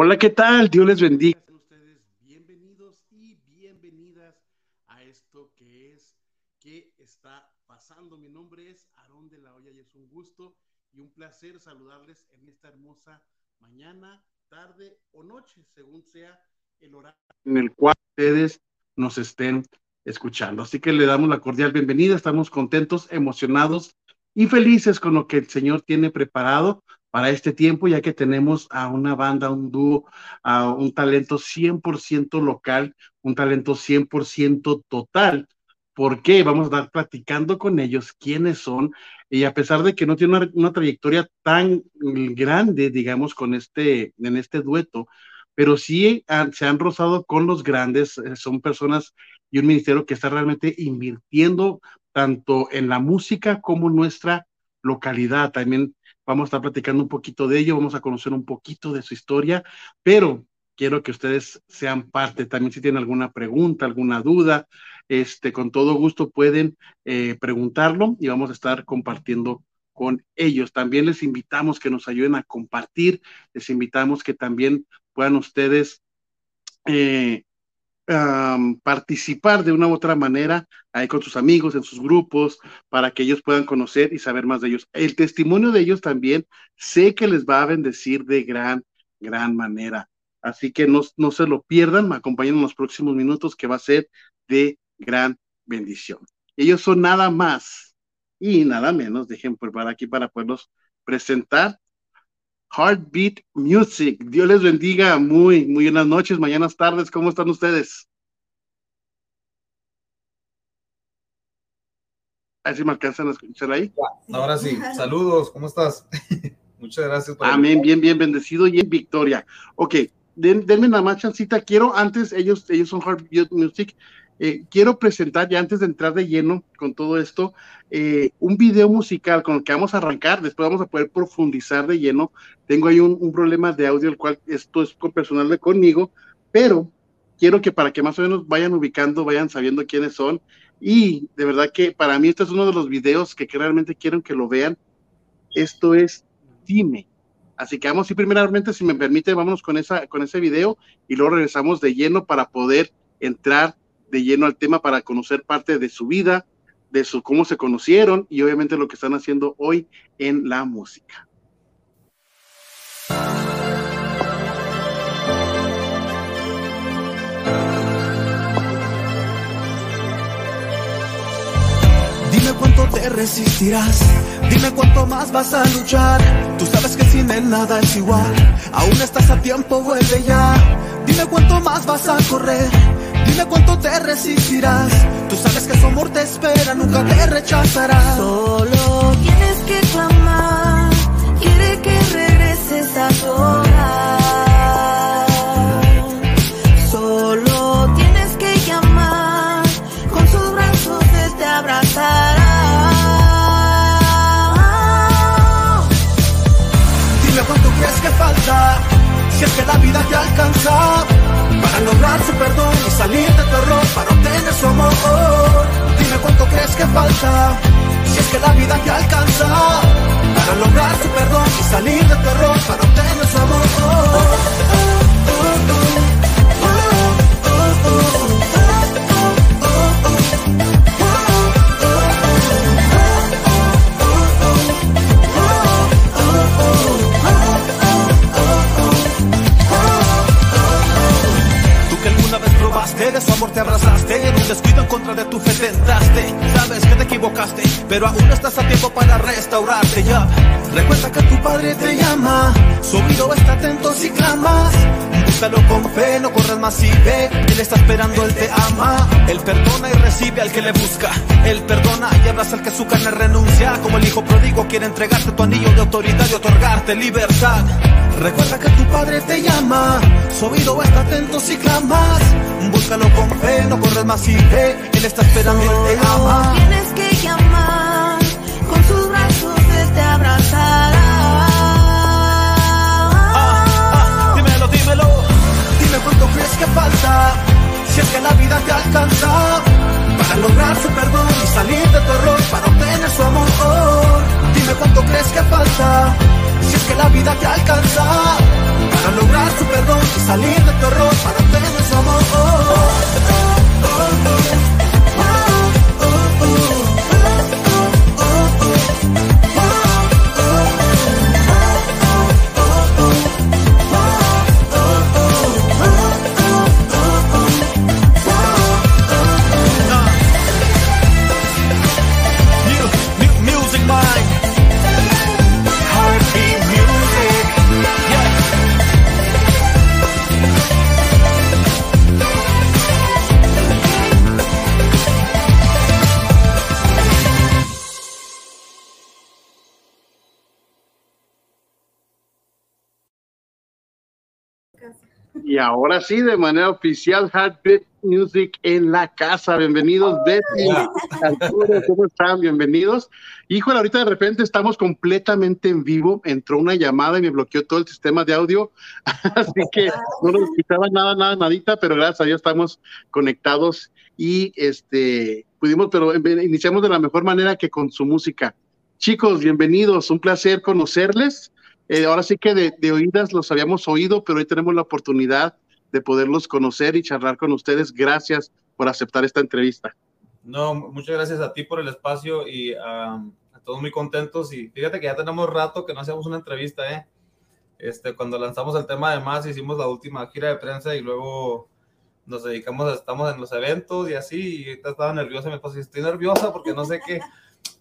Hola, ¿qué tal? Dios les bendiga. ustedes bienvenidos y bienvenidas a esto que es ¿Qué está pasando? Mi nombre es Aarón de la Hoya y es un gusto y un placer saludarles en esta hermosa mañana, tarde o noche, según sea el horario en el cual ustedes nos estén escuchando. Así que le damos la cordial bienvenida, estamos contentos, emocionados y felices con lo que el Señor tiene preparado para este tiempo, ya que tenemos a una banda, un dúo, a un talento 100% local, un talento 100% total. ¿Por qué? Vamos a estar platicando con ellos quiénes son. Y a pesar de que no tiene una, trayectoria tan grande, digamos, con este, en este dueto, pero sí se han rozado con los grandes, eh, son personas y un ministerio que está realmente invirtiendo tanto en la música como en nuestra localidad. También Vamos a estar platicando un poquito de ello, vamos a conocer un poquito de su historia, pero quiero que ustedes sean parte. También si tienen alguna pregunta, alguna duda, este, con todo gusto pueden eh, preguntarlo y vamos a estar compartiendo con ellos. También les invitamos que nos ayuden a compartir, les invitamos que también puedan ustedes eh, participar de una u otra manera ahí con sus amigos, en sus grupos, para que ellos puedan conocer y saber más de ellos. El testimonio de ellos también sé que les va a bendecir de gran, gran manera. Así que no, no se lo pierdan, me acompañen en los próximos minutos que va a ser de gran bendición. Ellos son nada más y nada menos, dejen por aquí para poderlos presentar. Heartbeat Music. Dios les bendiga. Muy, muy buenas noches, mañanas, tardes. ¿Cómo están ustedes? A ver si me alcanzan a escuchar ahí. Ahora sí, saludos, ¿cómo estás? Muchas gracias. Amén, bien, bien, bendecido y en victoria. Ok, denme nada más chancita. Quiero antes, ellos, ellos son Heartbeat Music. Eh, quiero presentar, ya antes de entrar de lleno con todo esto, eh, un video musical con el que vamos a arrancar, después vamos a poder profundizar de lleno. Tengo ahí un, problema de audio, el cual esto es con personal de conmigo, pero quiero que para que más o menos vayan ubicando, vayan sabiendo quiénes son. Y de verdad que para mí este es uno de los videos que, realmente quiero que lo vean. Esto es Dime. Así que vamos y primeramente, si me permite, vámonos con, esa, con ese video y luego regresamos de lleno para poder entrar de lleno al tema para conocer parte de su vida, de su cómo se conocieron y obviamente lo que están haciendo hoy en la música. Dime cuánto te resistirás, dime cuánto más vas a luchar. Tú sabes que sin él nada es igual, aún estás a tiempo, vuelve ya. Dime cuánto más vas a correr Dime cuánto te resistirás. Tú sabes que su amor te espera, nunca te rechazará. Solo tienes que clamar. Quiere que regreses a tu Solo tienes que llamar. Con sus brazos él te abrazará. Dime cuánto crees que falta. Si es que la vida te alcanza para lograr su perdón y salir de tu error, para obtener su amor. Dime cuánto crees que falta, si es que la vida te alcanza, para lograr su perdón y salir de tu error, para obtener su amor. De su amor te abrazaste, en un descuido en contra de tu fe tentaste. Sabes que te equivocaste, pero aún estás a tiempo para restaurarte ya. Recuerda que tu padre te llama, su oído está atento si clamas. Búscalo con fe, no corras más y ve, él está esperando, él te ama. Él perdona y recibe al que le busca. Él perdona y abraza al que su carne renuncia. Como el hijo pródigo quiere entregarte tu anillo de autoridad y otorgarte libertad. Recuerda que tu padre te llama, su oído está atento si clamas. Búscalo con fe, no corres más y ve, él está esperando, él te ama. Tienes que llamar, con sus brazos él te abrazará. Ah, ah, dímelo, dímelo, dime cuánto crees que falta, si es que la vida te alcanza. Para lograr su perdón y salir de tu error, para obtener su amor. Dime cuánto crees que falta si es que la vida te alcanza para lograr su perdón y salir de tu error para obtener su amor. Y ahora sí, de manera oficial, Heartbeat Music en la casa. Bienvenidos, Betty, Arturo, ¿cómo están? Bienvenidos. Híjole, ahorita de repente estamos completamente en vivo. Entró una llamada y me bloqueó todo el sistema de audio. Así que no nos escuchaba nada, nada, nadita, pero gracias a Dios estamos conectados y este pudimos, pero iniciamos de la mejor manera que con su música. Chicos, bienvenidos. Un placer conocerles. Eh, ahora sí que de, de, oídas los habíamos oído, pero hoy tenemos la oportunidad de poderlos conocer y charlar con ustedes. Gracias por aceptar esta entrevista. No, muchas gracias a ti por el espacio y a todos muy contentos. Y fíjate que ya tenemos rato que no hacíamos una entrevista, ¿eh? Este, cuando lanzamos el tema de más, hicimos la última gira de prensa y luego nos dedicamos, a, estamos en los eventos y así. Y estaba nerviosa, me esposa, estoy nerviosa porque no sé qué.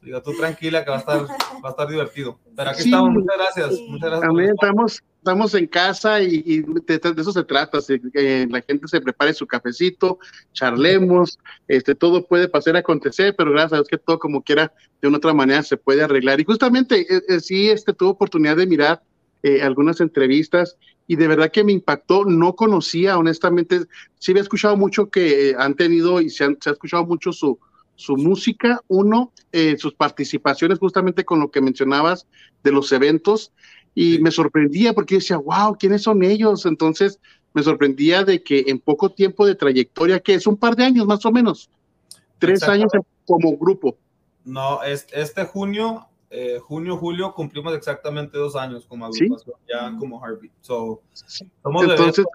Digo, tú tranquila que va a estar, va a estar divertido. Pero aquí sí, estamos, muchas gracias. Sí. Muchas gracias También estamos, estamos en casa y, y de, de, eso se trata, que la gente se prepare su cafecito, charlemos, este, todo puede pasar a acontecer, pero gracias a Dios que todo como quiera, de una otra manera se puede arreglar. Y justamente eh, eh, sí, este, tuve oportunidad de mirar eh, algunas entrevistas y de verdad que me impactó, no conocía, honestamente, sí había escuchado mucho que han tenido y se, han, se ha escuchado mucho su, su música, uno, eh, sus participaciones justamente con lo que mencionabas de los eventos, y sí. me sorprendía porque yo decía, wow, ¿quiénes son ellos? Entonces me sorprendía de que en poco tiempo de trayectoria, que es un par de años más o menos, tres años como grupo. No, es, este junio, eh, junio, julio, cumplimos exactamente dos años como agrupación, ¿Sí? ya como Heartbeat. So, somos Entonces,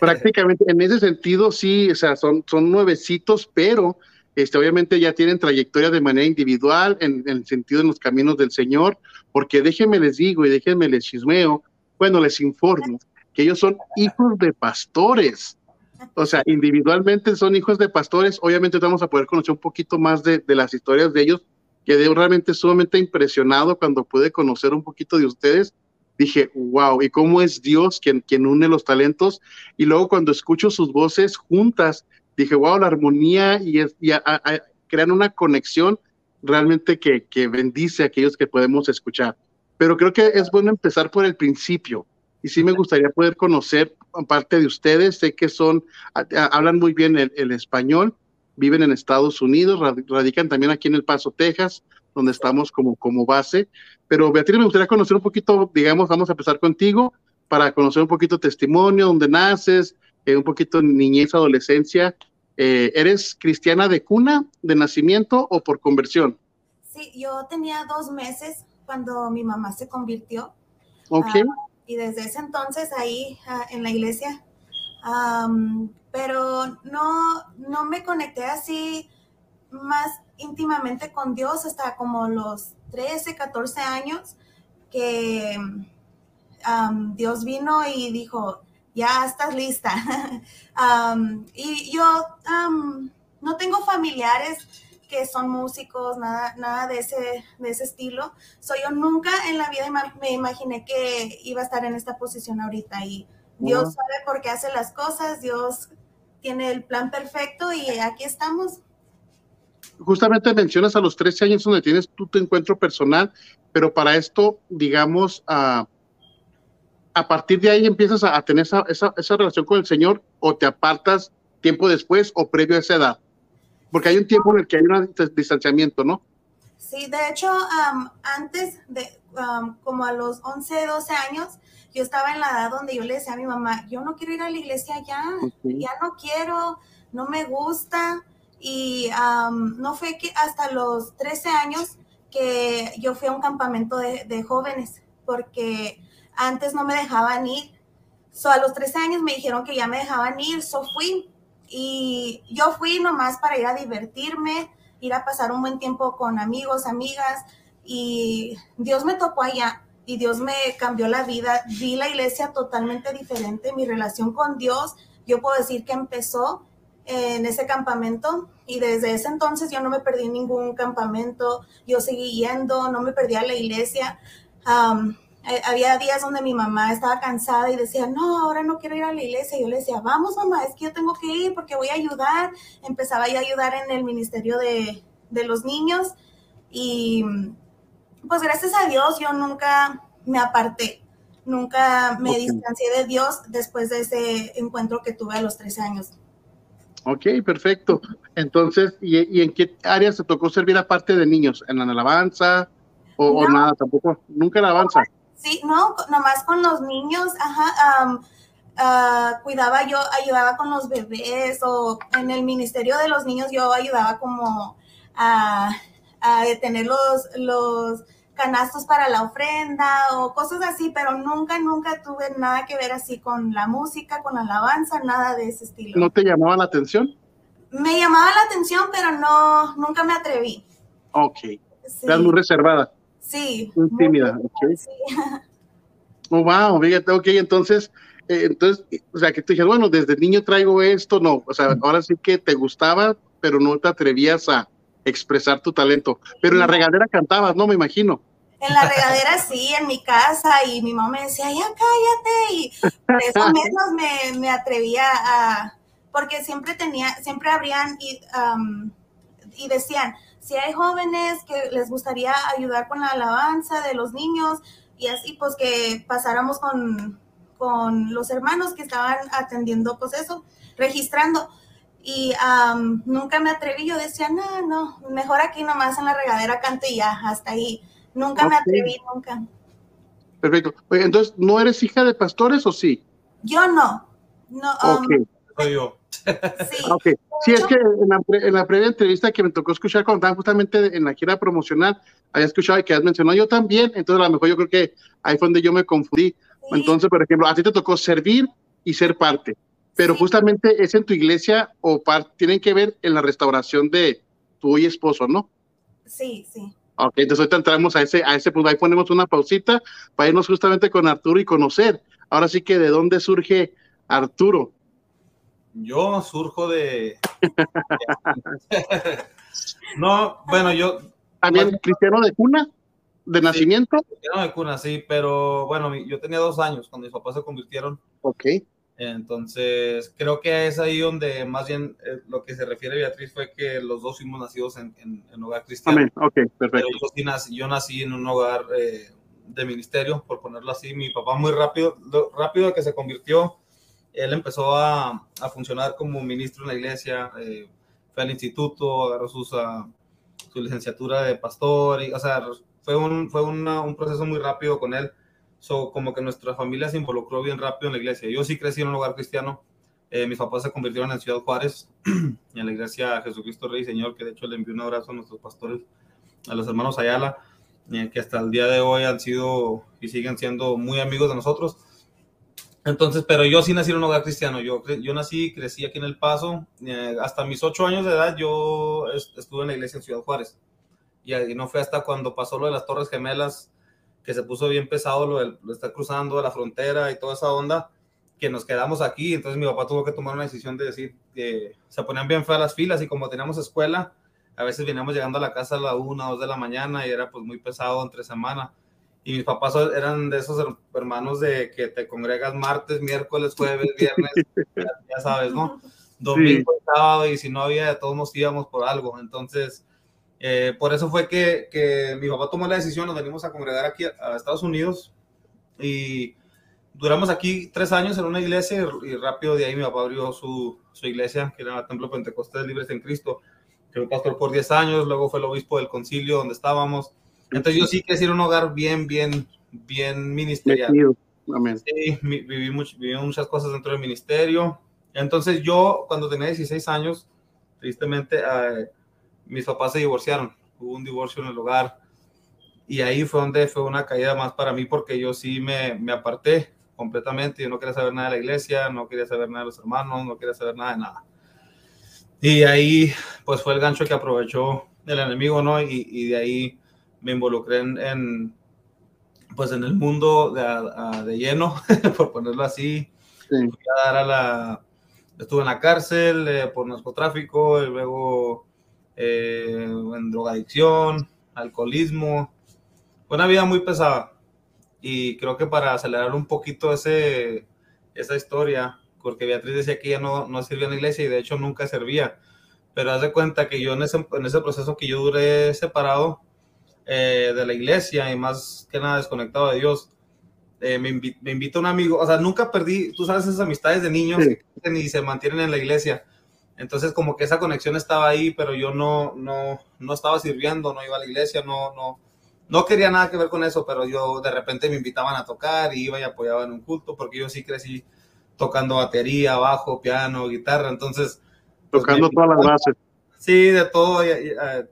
prácticamente en ese sentido, sí, o sea, son, son nuevecitos, pero este, obviamente ya tienen trayectoria de manera individual en, el sentido de los caminos del Señor, porque déjenme les digo y déjenme les chismeo, bueno, les informo que ellos son hijos de pastores. O sea, individualmente son hijos de pastores. Obviamente vamos a poder conocer un poquito más de, de las historias de ellos. Quedé realmente sumamente impresionado cuando pude conocer un poquito de ustedes. Dije, wow, ¿y cómo es Dios quien, quien une los talentos? Y luego cuando escucho sus voces juntas, dije, wow, la armonía y, es, y a, a, crean una conexión realmente que, que, bendice a aquellos que podemos escuchar. Pero creo que es bueno empezar por el principio. Y sí me gustaría poder conocer parte de ustedes. Sé que son, hablan muy bien el, el español, viven en Estados Unidos, radican también aquí en El Paso, Texas, donde estamos como, como base. Pero Beatriz, me gustaría conocer un poquito, digamos, vamos a empezar contigo para conocer un poquito testimonio, dónde naces, eh, un poquito niñez, adolescencia. Eh, ¿Eres cristiana de cuna, de nacimiento o por conversión? Sí, yo tenía dos meses cuando mi mamá se convirtió. Ok. Uh, y desde ese entonces ahí uh, en la iglesia. Um, pero no, no me conecté así más íntimamente con Dios hasta como los 13, 14 años que um, Dios vino y dijo, ya estás lista. um, y yo um, no tengo familiares que son músicos, nada, nada de, ese, de ese estilo. So, yo nunca en la vida me imaginé que iba a estar en esta posición ahorita y Dios uh -huh. sabe por qué hace las cosas, Dios tiene el plan perfecto y aquí estamos. Justamente mencionas a los 13 años donde tienes tú tu encuentro personal, pero para esto, digamos, uh, a partir de ahí empiezas a, a tener esa, esa, esa, relación con el Señor o te apartas tiempo después o previo a esa edad? Porque hay un tiempo en el que hay un distanciamiento, ¿no? Sí, de hecho, um, antes de um, como a los 11, 12 años, yo estaba en la edad donde yo le decía a mi mamá, yo no quiero ir a la iglesia ya, okay. ya no quiero, no me gusta. Y um, no fue que hasta los 13 años que yo fui a un campamento de, de jóvenes, porque antes no me dejaban ir. So, a los 13 años me dijeron que ya me dejaban ir, so fui. Y yo fui nomás para ir a divertirme, ir a pasar un buen tiempo con amigos, amigas. Y Dios me tocó allá y Dios me cambió la vida. Vi la iglesia totalmente diferente. Mi relación con Dios, yo puedo decir que empezó en ese campamento y desde ese entonces yo no me perdí ningún campamento, yo seguí yendo, no me perdí a la iglesia. Había días donde mi mamá estaba cansada y decía, no, ahora no quiero ir a la iglesia. yo le decía, vamos mamá, es que yo tengo que ir porque voy a ayudar. Empezaba yo a ayudar en el ministerio de, de los niños y pues gracias a Dios yo nunca me aparté, nunca me distancié de Dios después de ese encuentro que tuve a los 13 años. Ok, perfecto. Entonces, ¿y, en qué áreas te tocó servir aparte de niños? ¿En la alabanza o, nada tampoco? ¿Nunca la alabanza? Sí, no, nomás con los niños, ajá. Ah, cuidaba yo, ayudaba con los bebés o en el ministerio de los niños yo ayudaba como a, a detener los, los canastos para la ofrenda o cosas así, pero nunca, nunca tuve nada que ver así con la música, con la alabanza, nada de ese estilo. ¿No te llamaba la atención? Me llamaba la atención, pero no, nunca me atreví. Ok. Estás muy reservada. Sí. Muy tímida. Sí. Oh, wow, fíjate, ok, entonces, eh, entonces, o sea, que te dijeron, bueno, desde niño traigo esto, no, o sea, ahora sí que te gustaba, pero no te atrevías a expresar tu talento. Pero en la regadera cantabas, ¿no? Me imagino. En la regadera sí, en mi casa, y mi mamá me decía, ya cállate, y por eso menos me, me, atrevía a, porque siempre tenía, siempre habrían y, y decían, si hay jóvenes que les gustaría ayudar con la alabanza de los niños, y así pues que pasáramos con, con los hermanos que estaban atendiendo pues eso, registrando. Y nunca me atreví, yo decía, no, no, mejor aquí nomás en la regadera canto y ya, hasta ahí. Nunca me atreví, nunca. Perfecto. entonces, ¿no eres hija de pastores o sí? Yo no. No. Um, Soy yo. Sí. Okay. Sí, es que en la, en la, previa entrevista que me tocó escuchar cuando estaba justamente en la gira promocional, había escuchado que has mencionado yo también, entonces a lo mejor yo creo que ahí fue donde yo me confundí. Entonces, por ejemplo, a ti te tocó servir y ser parte, pero justamente es en tu iglesia o tienen que ver en la restauración de tu hoy esposo, ¿no? Sí, sí. Ok, entonces ahorita entramos a ese, a ese punto, ahí ponemos una pausita para irnos justamente con Arturo y conocer. Ahora sí que de dónde surge Arturo. Yo surjo de... no, bueno, yo... También cristiano de cuna, de nacimiento. Cristiano de cuna, sí, pero bueno, yo tenía dos años cuando mis papás se convirtieron. Ok. Entonces, creo que es ahí donde más bien eh, lo que se refiere Beatriz fue que los dos fuimos nacidos en, en, hogar cristiano. Amén, ok, perfecto. Yo, nací, yo, nací, en un hogar eh, de ministerio, por ponerlo así. Mi papá muy rápido, rápido que se convirtió, él empezó a, a funcionar como ministro en la iglesia, eh, fue al instituto, agarró sus, uh, su licenciatura de pastor, y, o sea, fue, un, fue una, un proceso muy rápido con él So, como que nuestra familia se involucró bien rápido en la iglesia. Yo sí crecí en un lugar cristiano. Eh, mis papás se convirtieron en Ciudad Juárez, en la iglesia Jesucristo Rey Señor, que de hecho le envió un abrazo a nuestros pastores, a los hermanos Ayala, eh, que hasta el día de hoy han sido y siguen siendo muy amigos de nosotros. Entonces, pero yo sí nací en un hogar cristiano. Yo, yo nací, crecí aquí en El Paso. Eh, hasta mis ocho años de edad yo estuve en la iglesia en Ciudad Juárez. Y, no fue hasta cuando pasó lo de las Torres Gemelas que se puso bien pesado lo de, estar cruzando la frontera y toda esa onda, que nos quedamos aquí. Entonces mi papá tuvo que tomar una decisión de decir que se ponían bien feas las filas y como teníamos escuela, a veces veníamos llegando a la casa a la una, dos de la mañana y era pues muy pesado entre semana. Y mis papás eran de esos hermanos de que te congregas martes, miércoles, jueves, viernes, ya, sabes, ¿no? Domingo, sábado y si no había, todos nos íbamos por algo. Entonces, eh, por eso fue que, que, mi papá tomó la decisión, nos venimos a congregar aquí a, Estados Unidos y duramos aquí tres años en una iglesia y, rápido de ahí mi papá abrió su, su iglesia, que era el Templo Pentecostés Libres en Cristo, que fue pastor por 10 años, luego fue el obispo del concilio donde estábamos. Entonces yo sí crecí en un hogar bien, bien, bien ministerial. Sí, viví, viví muchas cosas dentro del ministerio. Entonces yo cuando tenía 16 años, tristemente... Eh, mis papás se divorciaron, hubo un divorcio en el hogar Y ahí fue donde fue una caída más para mí porque yo sí me, me aparté completamente. Yo no quería saber nada de la iglesia, no quería saber nada de los hermanos, no quería saber nada de nada. Y ahí pues fue el gancho que aprovechó el enemigo, ¿no? Y, y de ahí me involucré en, en, pues en el mundo de, de lleno, por ponerlo así. Sí. A dar a la, estuve en la cárcel eh, por narcotráfico, y luego eh, en drogadicción, alcoholismo. Fue una vida muy pesada. Y creo que para acelerar un poquito ese, esa historia, porque Beatriz decía que ella no, no sirvió en la iglesia y de hecho nunca servía. Pero haz de cuenta que yo en ese, en ese proceso que yo duré separado, eh, de la iglesia y más que nada desconectado de Dios. Eh, me, invi me, invita un amigo, o sea, nunca perdí, tú sabes, esas amistades de niños sí. que se mantienen en la iglesia. Entonces, como que esa conexión estaba ahí, pero yo no, no, no estaba sirviendo, no iba a la iglesia, no, no, no quería nada que ver con eso, pero yo de repente me invitaban a tocar y iba y apoyaba en un culto, porque yo sí crecí tocando batería, bajo, piano, guitarra, entonces... Pues, Tocando todas las bases. Sí, de todo,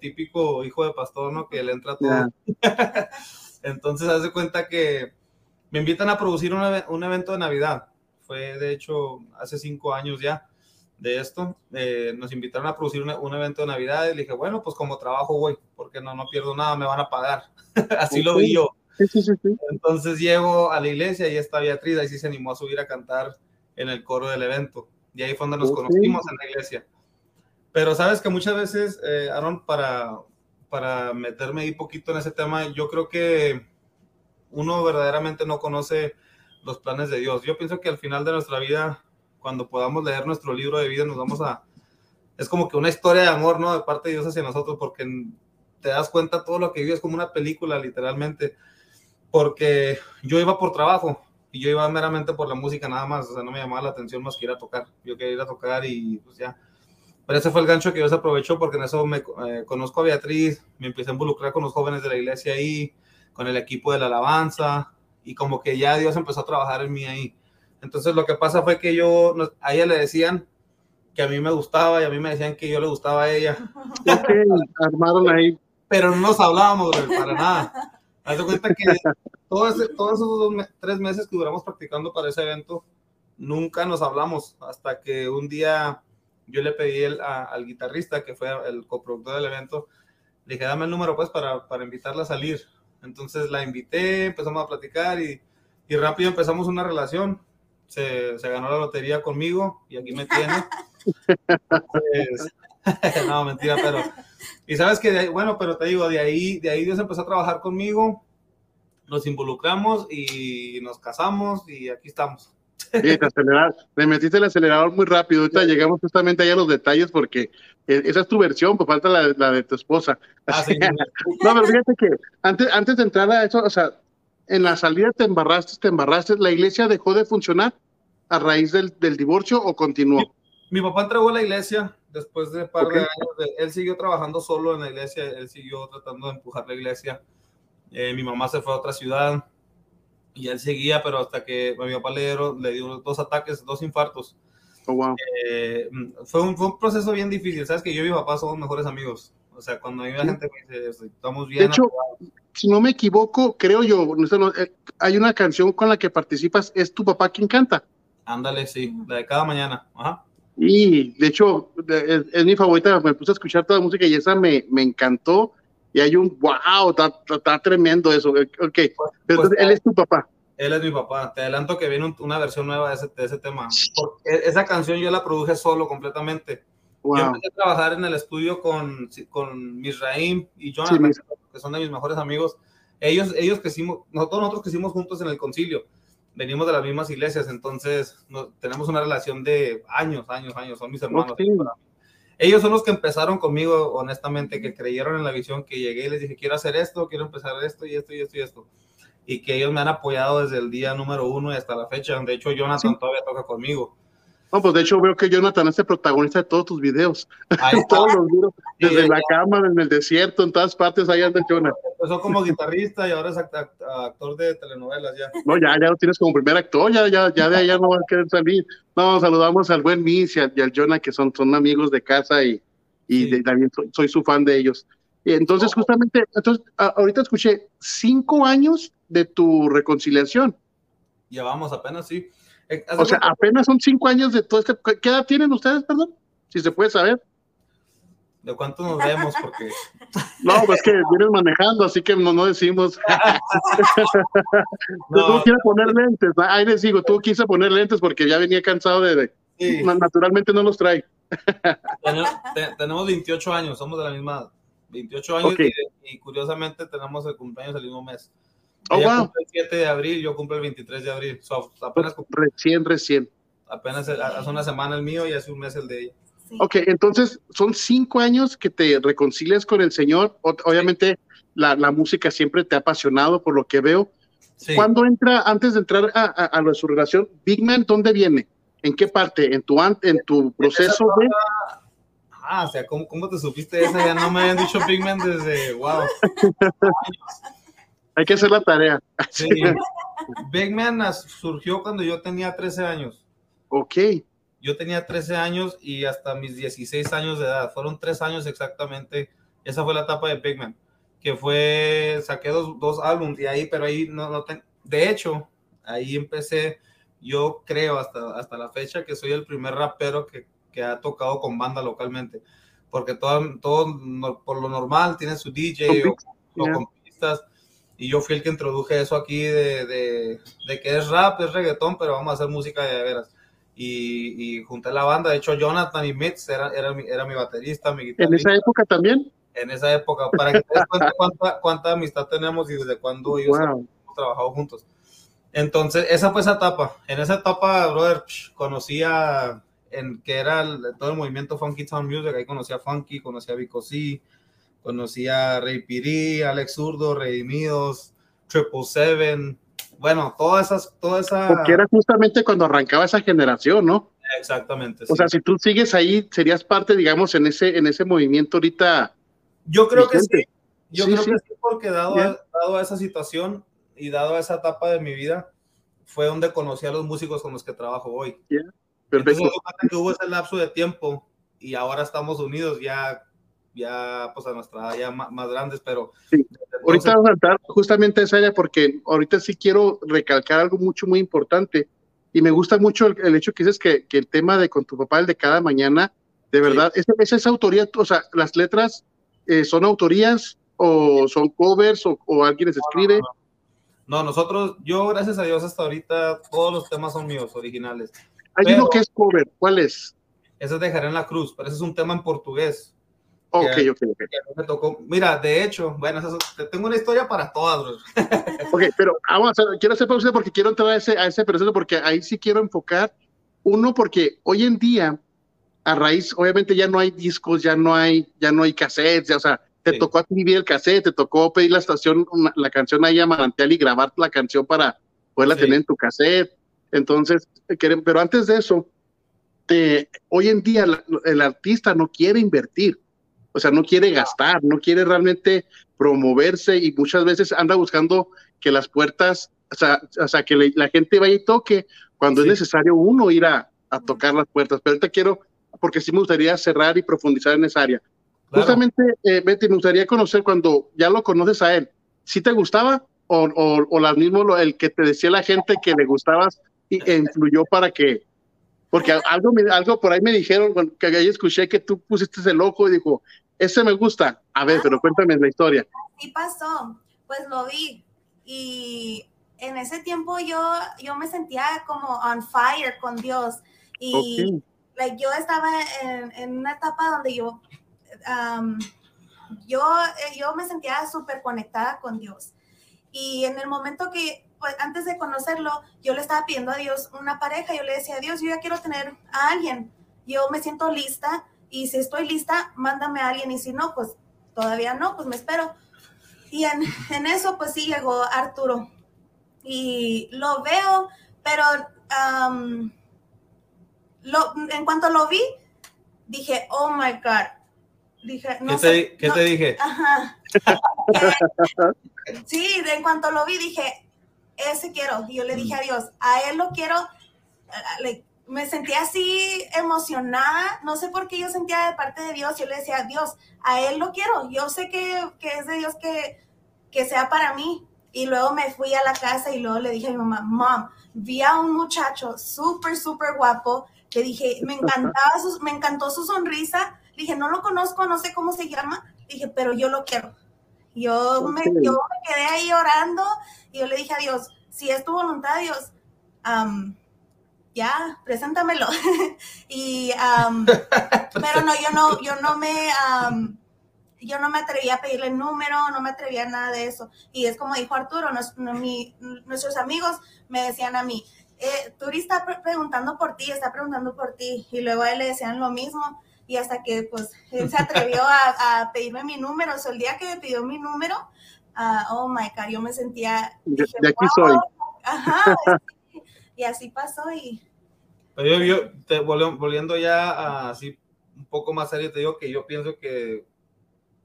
típico hijo de pastor, ¿no? Que le entra todo. Yeah. Entonces, hace cuenta que me invitan a producir un, un, evento de Navidad. Fue, de hecho, hace cinco años ya de esto. Eh, nos invitaron a producir un, un, evento de Navidad y le dije, bueno, pues como trabajo voy, porque no, no pierdo nada, me van a pagar. Así lo vi yo. Sí, sí, sí, Entonces llego a la iglesia y está Beatriz, ahí sí se animó a subir a cantar en el coro del evento. Y ahí fue donde nos conocimos en la iglesia. Pero sabes que muchas veces, eh, Aaron, para, para meterme ahí poquito en ese tema, yo creo que uno verdaderamente no conoce los planes de Dios. Yo pienso que al final de nuestra vida, cuando podamos leer nuestro libro de vida, nos vamos a... Es como que una historia de amor, ¿no? De parte de Dios hacia nosotros, porque te das cuenta todo lo que vives como una película, literalmente. Porque yo iba por trabajo y yo iba meramente por la música nada más, o sea, no me llamaba la atención más que ir a tocar. Yo quería ir a tocar y pues ya pero ese fue el gancho que Dios aprovechó porque en eso me eh, conozco a Beatriz, me empecé a involucrar con los jóvenes de la iglesia ahí, con el equipo de la alabanza y como que ya Dios empezó a trabajar en mí ahí. Entonces lo que pasa fue que yo, a ella le decían que a mí me gustaba y a mí me decían que yo le gustaba a ella. Okay, armaron ahí. Pero no nos hablábamos para nada. Haz de cuenta que todo ese, todos esos dos, tres meses que duramos practicando para ese evento, nunca nos hablamos hasta que un día yo le pedí el, a, al guitarrista, que fue el coproductor del evento, le dije, dame el número pues para, para invitarla a salir. Entonces la invité, empezamos a platicar y, y rápido empezamos una relación. Se, se, ganó la lotería conmigo y aquí me tiene. pues, no, mentira, pero... Y sabes que, bueno, pero te digo, de ahí, de ahí Dios empezó a trabajar conmigo, nos involucramos y nos casamos y aquí estamos. Sí, te le metiste el acelerador muy rápido. Ahorita llegamos justamente ahí a los detalles porque esa es tu versión, pues falta la, la de tu esposa. Ah, sí, no, pero fíjate que antes, antes de entrar a eso, o sea, en la salida te embarraste, te embarraste, ¿la iglesia dejó de funcionar a raíz del, del divorcio o continuó? Mi, mi, papá entregó a la iglesia después de un par okay. de años. De, él siguió trabajando solo en la iglesia, él siguió tratando de empujar la iglesia. Eh, mi mamá se fue a otra ciudad y él seguía, pero hasta que mi papá le, dieron, le dio dos ataques, dos infartos. Oh, wow. eh, fue, un, fue, un, proceso bien difícil, sabes que yo y mi papá somos mejores amigos, o sea, cuando hay una gente me dice, estamos bien. De hecho, si no me equivoco, creo yo, eh, hay una canción con la que participas, es tu papá quien canta. Ándale, sí, la de cada mañana. Ajá. Y de hecho, es, es, mi favorita, me puse a escuchar toda la música y esa me, me encantó y hay un wow, está, está tremendo eso. Ok, pues, pues, él es tu papá. Él es mi papá. Te adelanto que viene una versión nueva de ese, de ese tema. Porque esa canción yo la produje solo completamente. Wow. Yo empecé a trabajar en el estudio con, con Misraim y Jonathan, sí, que son de mis mejores amigos. Ellos, ellos crecimos, nosotros, nosotros crecimos juntos en el concilio. Venimos de las mismas iglesias, entonces tenemos una relación de años, años, años. Son mis hermanos. Okay ellos son los que empezaron conmigo, honestamente, que creyeron en la visión que llegué y les dije, quiero hacer esto, quiero empezar esto y esto y esto y esto. Y que ellos me han apoyado desde el día número uno y hasta la fecha. De hecho, Jonathan sí. todavía toca conmigo. No, pues de hecho veo que Jonathan es el protagonista de todos tus videos. todos los videos, desde sí, la cama, en el desierto, en todas partes, ahí anda Jonathan. Empezó como guitarrista y ahora es actor de telenovelas ya. No, ya, ya lo tienes como primer actor, ya, ya, ya de allá no va a querer salir. No, saludamos al buen Miss y al, y al Jonah, que son, son amigos de casa y, y sí. de, también soy, soy, su fan de ellos. Y entonces, justamente, entonces, ahorita escuché cinco años de tu reconciliación. Llevamos apenas, sí. Eh, O sea, cuenta- apenas son cinco años de todo este. ¿Qué edad tienen ustedes, perdón? Si se puede saber. ¿De cuánto nos vemos? Porque No, pues que vienes manejando, así que no, no decimos. No. Tú quieres poner lentes. ¿no? Ahí les digo, tú quise poner lentes porque ya venía cansado de. de- sí, Naturalmente no los trae. tenemos, te- tenemos 28 años, somos de la misma edad. 28 años y, y curiosamente tenemos el cumpleaños el mismo mes. Oh, Ella wow. cumple el 7 de abril, yo cumplo el 23 de abril. So, apenas, Recién, recién. apenas hace una semana el mío y hace un mes el de ella. Sí. Ok, entonces son cinco años que te reconcilias con el Señor. O- Obviamente la, la música siempre te ha apasionado por lo que veo. Sí. ¿Cuándo entra, antes de entrar a, a, a su relación, Big Man, dónde viene? ¿En qué parte? ¿En tu, en tu proceso de...? Ah, o sea, ¿cómo, cómo te supiste esa? Ya no me habían dicho Pigman desde, wow. Hay que hacer la tarea. Sí. Big Man as- surgió cuando yo tenía 13 años. Ok, Yo tenía 13 años y hasta mis 16 años de edad. Fueron tres años exactamente. Esa fue la etapa de Big Man. Que fue, saqué dos, dos álbumes y ahí, pero ahí no, no ten- De hecho, ahí empecé, yo creo hasta, hasta la fecha que soy el primer rapero que, que ha tocado con banda localmente. Porque todo, todo por lo normal tiene su DJ o, o con pistas. Y yo fui el que introduje eso aquí de, de, de que es rap, es reggaetón, pero vamos a hacer música de veras. Y, y junté la banda. De hecho, Jonathan y Mitz era, era, mi, era mi baterista, mi en guitarrista. esa época también. En esa época, para que te des cuenta cuánta, cuánta amistad tenemos y desde cuándo ellos Wow. hemos trabajado juntos. Entonces, esa fue esa etapa. En esa etapa, brother, conocía en que era el- todo el movimiento Funky Town Music. Ahí conocía a Funky, conocía a Vico C, conocía a Rey Piri, Alex Zurdo, Redimidos, Triple Seven. Bueno, todas esas, toda esa. Porque era justamente cuando arrancaba esa generación, ¿no? Exactamente. O sí. sea, si tú sigues ahí, serías parte, digamos, en ese, en ese movimiento ahorita. Yo creo que vigente. sí. Yo Sí, creo sí. que sí, porque dado, a, dado a esa situación y dado a esa etapa de mi vida, fue donde conocí a los músicos con los que trabajo hoy. Perfecto. Entonces, que hubo ese lapso de tiempo y ahora estamos unidos ya, ya pues a nuestra ya ma- más, grandes, pero Sí. desde Ahorita entonces- vamos a entrar justamente a esa área porque ahorita sí quiero recalcar algo mucho, muy importante. Y me gusta mucho el, el hecho que dices que, que el tema de con tu papá, el de cada mañana, de verdad, esa es autoría, o sea, las letras eh, son autorías o son covers o, o alguien les escribe. no, nosotros, yo gracias a Dios hasta ahorita todos los temas son míos, originales. Hay pero- uno que es cover, ¿cuál es? Ese es de Jarén La Cruz, pero ese es un tema en portugués. Ok, Ya. ok, ok. que me tocó. Mira, de hecho, bueno, eso- te tengo una historia para todas. Ok, pero vamos a hacer, quiero hacer pausa porque quiero entrar a ese, a ese proceso porque ahí sí quiero enfocar. Uno, porque hoy en día, a raíz, obviamente ya no hay discos, ya no hay, ya no hay cassettes, ya, o sea, te Sí. tocó adquirir el cassette, te tocó pedir la estación, una- la canción ahí a Manantial y grabar la canción para poderla Sí. tener en tu cassette. Entonces, eh, pero antes de eso, te- hoy en día la- el artista no quiere invertir, o sea, no quiere gastar, no quiere realmente promoverse y muchas veces anda buscando que las puertas, o sea, o sea que le- la gente vaya y toque cuando Sí. es necesario uno ir a, a tocar las puertas. Pero ahorita quiero, porque sí me gustaría cerrar y profundizar en esa área. Claro. Justamente, eh, Betty, me gustaría conocer cuando ya lo conoces a él, ¿sí te gustaba o, o, o la mismo lo- el que te decía la gente que le gustabas y, e influyó para que, porque algo, algo por ahí me dijeron, bueno, que ahí escuché que tú pusiste el ojo y dijo, ese me gusta. A ver, pero cuéntame la historia. Sí pasó, pues lo vi y en ese tiempo yo, yo me sentía como on fire con Dios y like, yo estaba en, en una etapa donde yo, um, yo, eh, yo me sentía súper conectada con Dios. Y en el momento que, pues antes de conocerlo, yo le estaba pidiendo a Dios una pareja, yo le decía, Dios, yo ya quiero tener a alguien, yo me siento lista y si estoy lista, mándame a alguien y si no, pues todavía no, pues me espero. Y en, en eso, pues sí llegó Arturo. Y lo veo, pero um, lo, en cuanto lo vi, dije, oh my God. Dije, no ¿Qué, sé, te, qué no- te dije? Ajá. Sí, de- en cuanto lo vi, dije, ese quiero. Y yo le dije a Dios, a él lo quiero, eh, like, me sentía así emocionada, no sé por qué yo sentía de parte de Dios, yo le decía, Dios, a Él lo quiero, yo sé que, que es de Dios que, que sea para mí. Y luego me fui a la casa y luego le dije a mi mamá, mom, vi a un muchacho súper, súper guapo, que dije, me encantaba, su, me encantó su sonrisa, le dije, no lo conozco, no sé cómo se llama, dije, pero yo lo quiero. Yo, me, yo me quedé ahí orando y yo le dije a Dios, si es tu voluntad, Dios, um, ya, preséntamelo. y, um, pero no, yo no, yo no me, um, yo no me atrevía a pedirle el número, no me atrevía a nada de eso. Y es como dijo Arturo, nos, no, mi, nuestros amigos me decían a mí, eh, Turi está preguntando por ti, está preguntando por ti. Y luego a él le decían lo mismo. Y hasta que pues él se atrevió a, a pedirme mi número. O sea, el día que me pidió mi número, uh, oh my God, yo me sentía... Dije, de aquí wow. soy. Ajá, y así pasó y... Pero yo, te, volviendo ya a, así un poco más serio, te digo que yo pienso que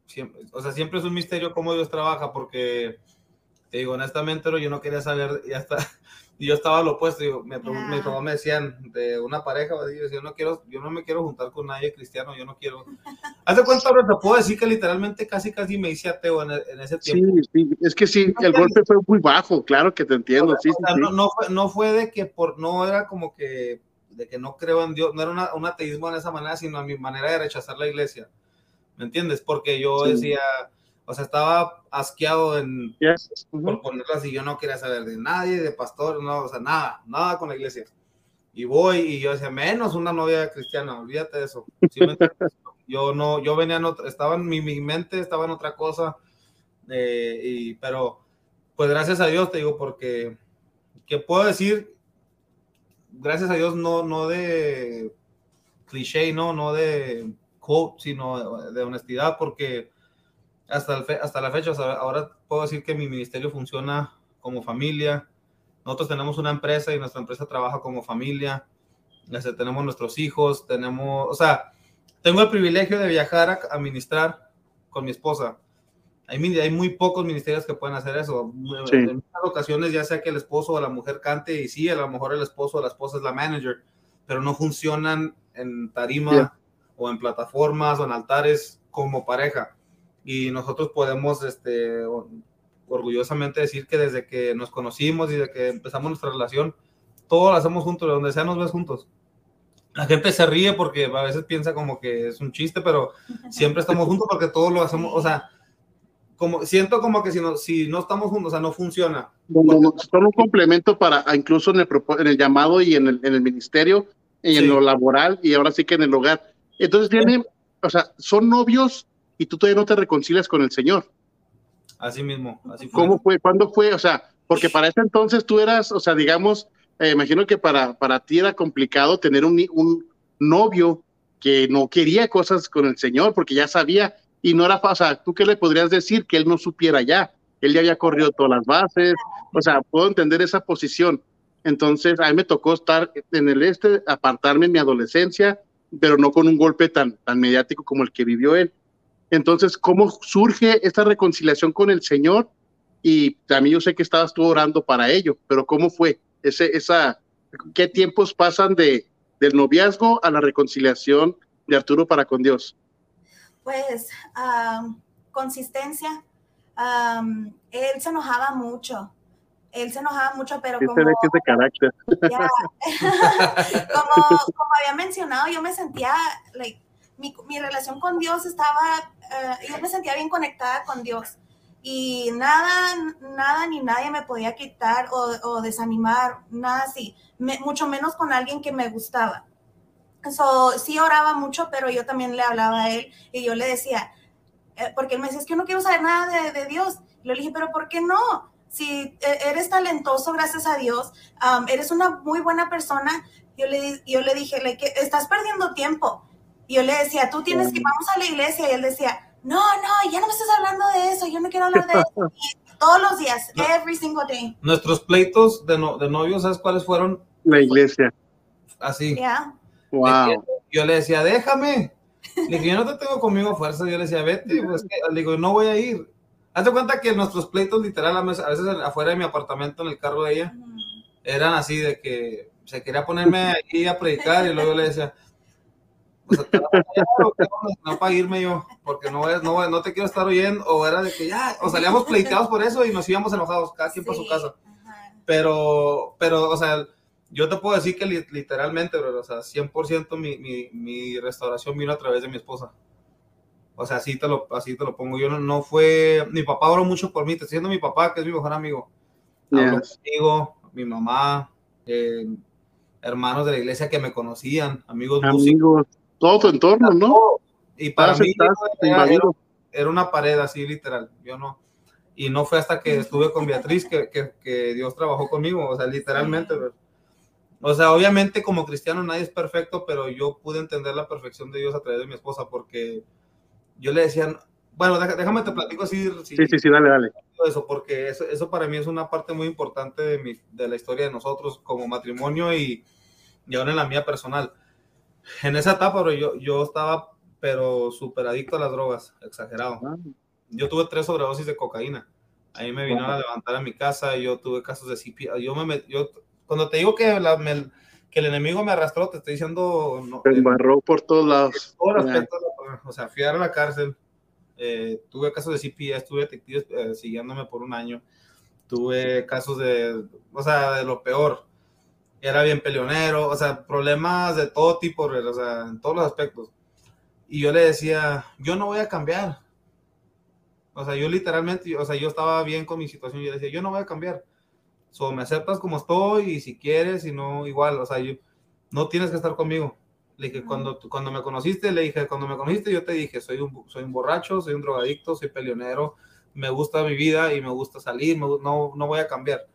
siempre, o sea, siempre es un misterio cómo Dios trabaja, porque te digo, honestamente, yo no quería saber, ya está, yo estaba lo opuesto, digo, me, yeah. mi mamá me decían de una pareja, yo, yo no quiero, yo no me quiero juntar con nadie cristiano, yo no quiero. Haz de cuenta, ahora te puedo decir que literalmente casi casi me hice ateo en, en ese tiempo. Sí, sí, es que sí, el golpe fue muy bajo, claro que te entiendo, o sea, sí, o sea, sí, no, no, fue, no fue de que por, no era como que de que no creo en Dios, no era una, un ateísmo de esa manera, sino a mi manera de rechazar la iglesia. ¿Me entiendes? Porque yo sí. decía, o sea, estaba asqueado en, yes. uh -huh. por ponerlo así, yo no quería saber de nadie, de pastor, no, o sea, nada, nada con la iglesia. Y voy y yo decía, menos una novia cristiana, olvídate de eso. ¿Sí yo no, yo venía en otra, estaba en mi, mi mente, estaba en otra cosa, eh, y, pero pues gracias a Dios te digo, porque, que puedo decir, gracias a Dios, no, no de cliché, no, no de quote, sino de honestidad, porque hasta, el fe, hasta la fecha, ahora puedo decir que mi ministerio funciona como familia. Nosotros tenemos una empresa y nuestra empresa trabaja como familia. Este, tenemos nuestros hijos, tenemos, o sea, tengo el privilegio de viajar a, a ministrar con mi esposa. Hay, hay, muy pocos ministerios que pueden hacer eso. Sí. En muchas ocasiones, ya sea que el esposo o la mujer cante, y sí, a lo mejor el esposo o la esposa es la manager, pero no funcionan en tarima o en plataformas o en altares como pareja. Y nosotros podemos este, orgullosamente decir que desde que nos conocimos y desde que empezamos nuestra relación, todo lo hacemos juntos, donde sea nos ves juntos. La gente se ríe porque a veces piensa como que es un chiste, pero siempre estamos juntos porque todo lo hacemos, o sea, como siento como que si no, si no estamos juntos, o sea, no funciona. No, no, son un complemento para incluso en el, en el llamado y en el, en el ministerio y sí. en lo laboral y ahora sí que en el hogar. Entonces tienen, sí. o sea, son novios y tú todavía no te reconcilias con el Señor. Así mismo, así fue. ¿Cómo fue? ¿Cuándo fue? O sea, porque para ese entonces tú eras, o sea, digamos, eh, imagino que para, para ti era complicado tener un, un novio que no quería cosas con el Señor porque ya sabía y no era fácil. O sea, ¿tú qué le podrías decir que él no supiera ya? Él ya había corrido todas las bases. O sea, puedo entender esa posición. Entonces, a mí me tocó estar en el este, apartarme en mi adolescencia, pero no con un golpe tan, tan mediático como el que vivió él. Entonces, ¿cómo surge esta reconciliación con el Señor? Y también yo sé que estabas tú orando para ello, pero ¿cómo fue? Ese, esa, ¿Qué tiempos pasan de, del noviazgo a la reconciliación de Arturo para con Dios? Pues, um, consistencia. Um, él se enojaba mucho. Él se enojaba mucho, pero como... Ve que es de carácter. Ya, como, como había mencionado, yo me sentía, like, mi, mi relación con Dios estaba, uh, yo me sentía bien conectada con Dios y nada, nada ni nadie me podía quitar o, o desanimar, nada así, me, mucho menos con alguien que me gustaba. So, sí oraba mucho, pero yo también le hablaba a él y yo le decía, eh, porque él me decía, es que yo no quiero saber nada de, de Dios. Y le dije, pero ¿por qué no? Si eh, eres talentoso, gracias a Dios, um, eres una muy buena persona, yo le, yo le dije, like, estás perdiendo tiempo. Y yo le decía, tú tienes que, vamos a la iglesia. Y él decía, no, no, ya no me estás hablando de eso, yo no quiero hablar de eso. Y todos los días, no. every single day. Nuestros pleitos de, no, de novios, ¿sabes cuáles fueron? La iglesia. Así. Yeah. Wow. Yo le decía, déjame. Le dije, yo no te tengo conmigo fuerza. Yo le decía, vete. Pues, le digo, no voy a ir. Hazte cuenta que nuestros pleitos, literal, a veces afuera de mi apartamento, en el carro de ella, eran así de que se quería ponerme ahí a predicar y luego le decía, o sea, ¿te vas a callar o qué onda? no para irme yo, porque no, es- no, no te quiero estar oyendo, o era de que ya, o salíamos pleiteados por eso y nos íbamos enojados, cada quien para su Sí, casa. ajá. Pero, pero, o sea, yo te puedo decir que li- literalmente, bro, o sea, 100% mi, mi, mi restauración vino a través de mi esposa. O sea, así te lo, así te lo pongo. Yo no, no fue, mi papá oró mucho por mí, te estoy diciendo mi papá, que es mi mejor amigo. Habló Yes. conmigo, mi mamá, eh, hermanos de la iglesia que me conocían, amigos músicos. Todo tu entorno, ¿no? Y para mí estás era, era- era una pared así, literal. Yo no. Y no fue hasta que estuve con Beatriz que, que, que Dios trabajó conmigo, o sea, literalmente. bro. O sea, obviamente como cristiano nadie es perfecto, pero yo pude entender la perfección de Dios a través de mi esposa, porque yo le decía, bueno, déjame te platico así, si- Sí, sí, sí, dale, dale. eso, porque eso, eso para mí es una parte muy importante de, mi, de la historia de nosotros como matrimonio y, y ahora en la mía personal. En esa etapa, bro, yo, yo estaba, pero súper adicto a las drogas, exagerado. Ah, Yo tuve tres sobredosis de cocaína. Ahí me vinieron a levantar a mi casa, yo tuve casos de CP. Yo me met- yo, cuando te digo que, la- me- que el enemigo me arrastró, te estoy diciendo no, Te en embarró por todos lados. o sea, fui a la cárcel, eh, tuve casos de CPS, tuve detectives eh, siguiéndome por un año, tuve casos de, o sea, de lo peor. Era bien peleonero, o sea, problemas de todo tipo, o sea, en todos los aspectos. Y yo le decía, yo no voy a cambiar. O sea, yo literalmente, o sea, yo estaba bien con mi situación yo le decía, yo no voy a cambiar. So, me aceptas como estoy y si quieres, y no, igual, o sea, yo, no tienes que estar conmigo. Le dije, cuando, cuando me conociste, le dije, cuando me conociste, yo te dije, soy un, soy un borracho, soy un drogadicto, soy peleonero, me gusta mi vida y me gusta salir, me no, no voy a cambiar.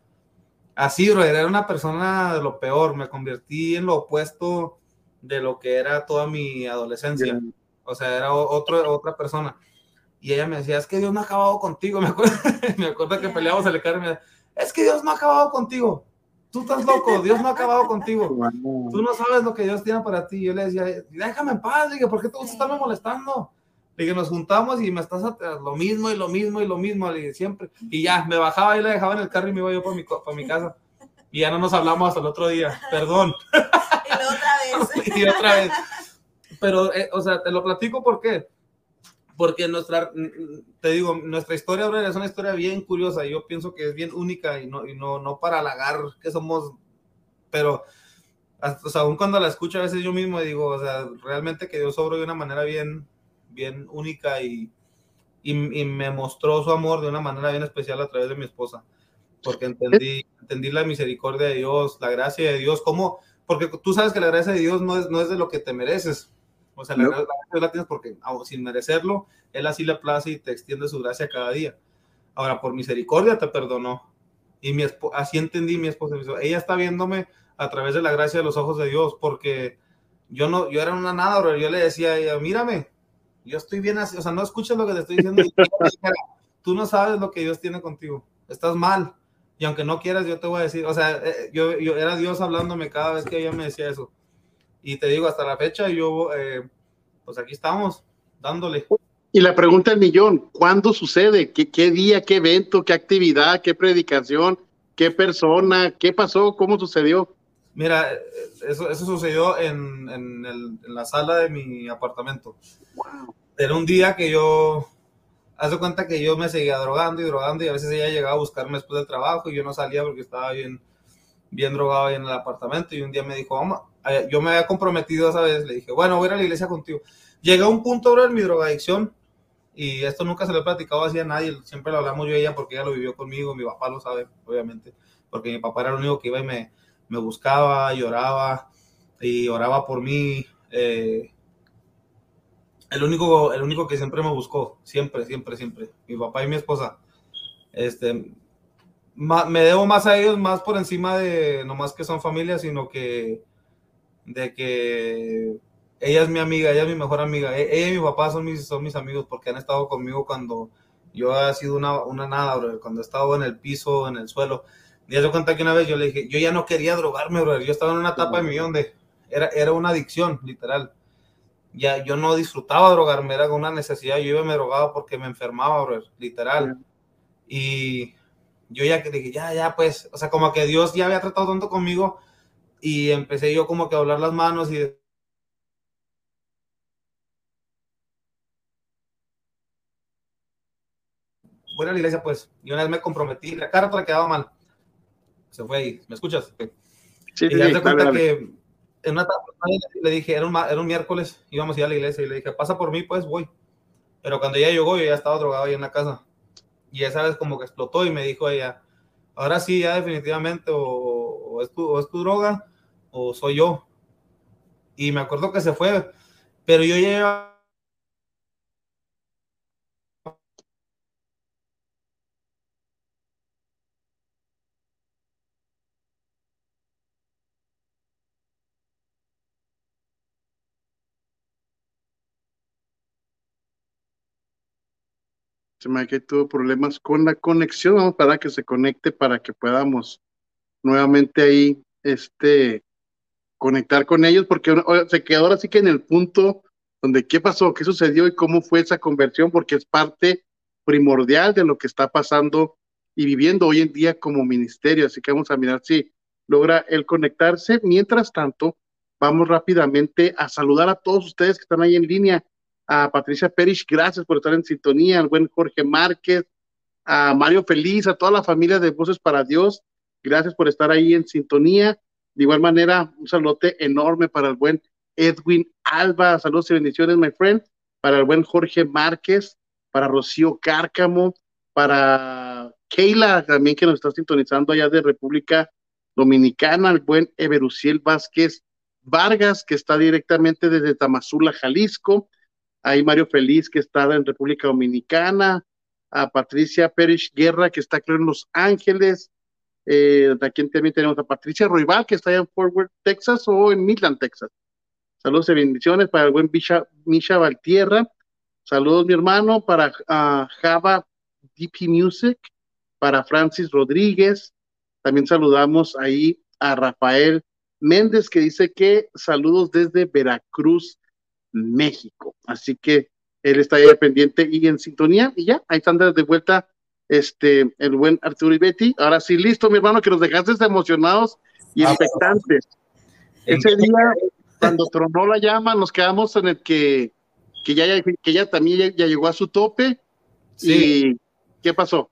Así, bro, era una persona de lo peor, me convertí en lo opuesto de lo que era toda mi adolescencia. O sea, era otro, otra persona. Y ella me decía, es que Dios no ha acabado contigo. Me acuerdo, me acuerdo que Ya. peleábamos en el carro y me decía, es que Dios no ha acabado contigo. Tú estás loco, Dios no ha acabado contigo. Tú no sabes lo que Dios tiene para ti. Yo le decía, déjame en paz. Dije, ¿por qué te gusta estarme molestando? Le dije, nos juntamos y me estás a lo mismo y lo mismo y lo mismo. Le dije, siempre. Y ya, me bajaba y le dejaba en el carro y me iba yo para mi, co- pa' mi casa. Y ya no nos hablamos hasta el otro día. Perdón. Y otra vez. y otra vez. Pero, eh, o sea, te lo platico por qué. Porque nuestra, te digo, nuestra historia ahora es una historia bien curiosa. Yo pienso que es bien única y no, y no, no para halagar que somos, pero, hasta, o sea, aún cuando la escucho a veces yo mismo digo, o sea, realmente que Dios obró de una manera bien, bien única y, y, y me mostró su amor de una manera bien especial a través de mi esposa. Porque entendí, entendí la misericordia de Dios, la gracia de Dios, cómo, porque tú sabes que la gracia de Dios no es, no es de lo que te mereces. O sea, la, No. gracia de Dios la tienes porque sin merecerlo, Él así le place y te extiende su gracia cada día. Ahora, por misericordia te perdonó. Y mi así entendí mi esposa. Ella está viéndome a través de la gracia de los ojos de Dios, porque yo no, yo era una nada, bro. Yo le decía a ella, mírame, yo estoy bien así, o sea, no escuchas lo que te estoy diciendo. Tú no sabes lo que Dios tiene contigo. Estás mal. Y aunque no quieras, yo te voy a decir, o sea, eh, yo, yo era Dios hablándome cada vez que ella me decía eso. Y te digo, hasta la fecha, yo, eh, pues aquí estamos, dándole. Y la pregunta del millón, ¿cuándo sucede? ¿Qué, qué día, qué evento, qué actividad, qué predicación, qué persona, qué pasó, cómo sucedió? Mira, eso, eso sucedió en, en, el- en la sala de mi apartamento. Era un día que yo, haz de cuenta que yo me seguía drogando y drogando y a veces ella llegaba a buscarme después del trabajo y yo no salía porque estaba bien, bien drogado ahí en el apartamento y un día me dijo, vamos, eh, yo me había comprometido esa vez, le dije, bueno, voy a ir a la iglesia contigo. Llegué a un punto, bro, en mi drogadicción y esto nunca se lo he platicado así a nadie, siempre lo hablamos yo y ella porque ella lo vivió conmigo, mi papá lo sabe, obviamente, porque mi papá era el único que iba y me, me buscaba, lloraba y oraba por mí. eh, el, único, el único que siempre me buscó, siempre, siempre, siempre, mi papá y mi esposa. Este, me debo más a ellos, más por encima de no más que son familia, sino que de que ella es mi amiga, ella es mi mejor amiga. E- Ella y mi papá son mis, son mis amigos porque han estado conmigo cuando yo he sido una, una nada, cuando he estado en el piso, en el suelo. Y se cuenta que una vez yo le dije, yo ya no quería drogarme, bro. Yo estaba en una etapa de mi vida donde era, era una adicción, literal. Ya yo no disfrutaba drogarme, era una necesidad. Yo iba y me drogaba porque me enfermaba, bro, literal. Y yo ya que dije, ya, ya, pues, o sea, como que Dios ya había tratado tanto conmigo y empecé yo como que a doblar las manos y voy a la iglesia pues, y una vez me comprometí, la carta quedaba mal, se fue ahí, ¿me escuchas? Sí, y ya te cuenta que en una le dije, era un, era un miércoles, íbamos a ir a la iglesia y le dije, pasa por mí, pues voy. Pero cuando ella llegó, yo ya estaba drogado ahí en la casa. Y esa vez como que explotó y me dijo ella, ahora sí, ya definitivamente, o, es, tu, o es tu droga, o soy yo. Y me acuerdo que se fue, pero yo ya Se me que tuvo problemas con la conexión. Vamos para que se conecte para que podamos nuevamente ahí este, conectar con ellos, porque se quedó ahora sí que en el punto donde qué pasó, qué sucedió y cómo fue esa conversión, porque es parte primordial de lo que está pasando y viviendo hoy en día como ministerio. Así que vamos a mirar si logra el conectarse. Mientras tanto, vamos rápidamente a saludar a todos ustedes que están ahí en línea a Patricia Perish, gracias por estar en sintonía, al buen Jorge Márquez, a Mario Feliz, a toda la familia de Voces para Dios, gracias por estar ahí en sintonía. De igual manera, un saludote enorme para el buen Edwin Alba, saludos y bendiciones, my friend, para el buen Jorge Márquez, para Rocío Cárcamo, para Keila, también que nos está sintonizando allá de República Dominicana, el buen Everuciel Vázquez Vargas, que está directamente desde Tamazula, Jalisco, hay Mario Feliz, que está en República Dominicana, a Patricia Pérez Guerra, que está creo en Los Ángeles, eh, aquí también tenemos a Patricia Roibal, que está en Fort Worth, Texas, o en Midland, Texas. Saludos y bendiciones para el buen Misha, Valtierra. Saludos, mi hermano, para Java DP Music, para Francis Rodríguez. También saludamos ahí a Rafael Méndez, que dice que saludos desde Veracruz, México. Así que él está ahí pendiente y en sintonía. Y ya, ahí están de vuelta este, el buen Arturo y Betty. Ahora sí, listo, mi hermano, que nos dejaste emocionados y ah, expectantes. Ese día, cuando tronó la llama, nos quedamos en el que, que ya, que ya también ya, llegó a su tope. Sí. ¿Y qué pasó?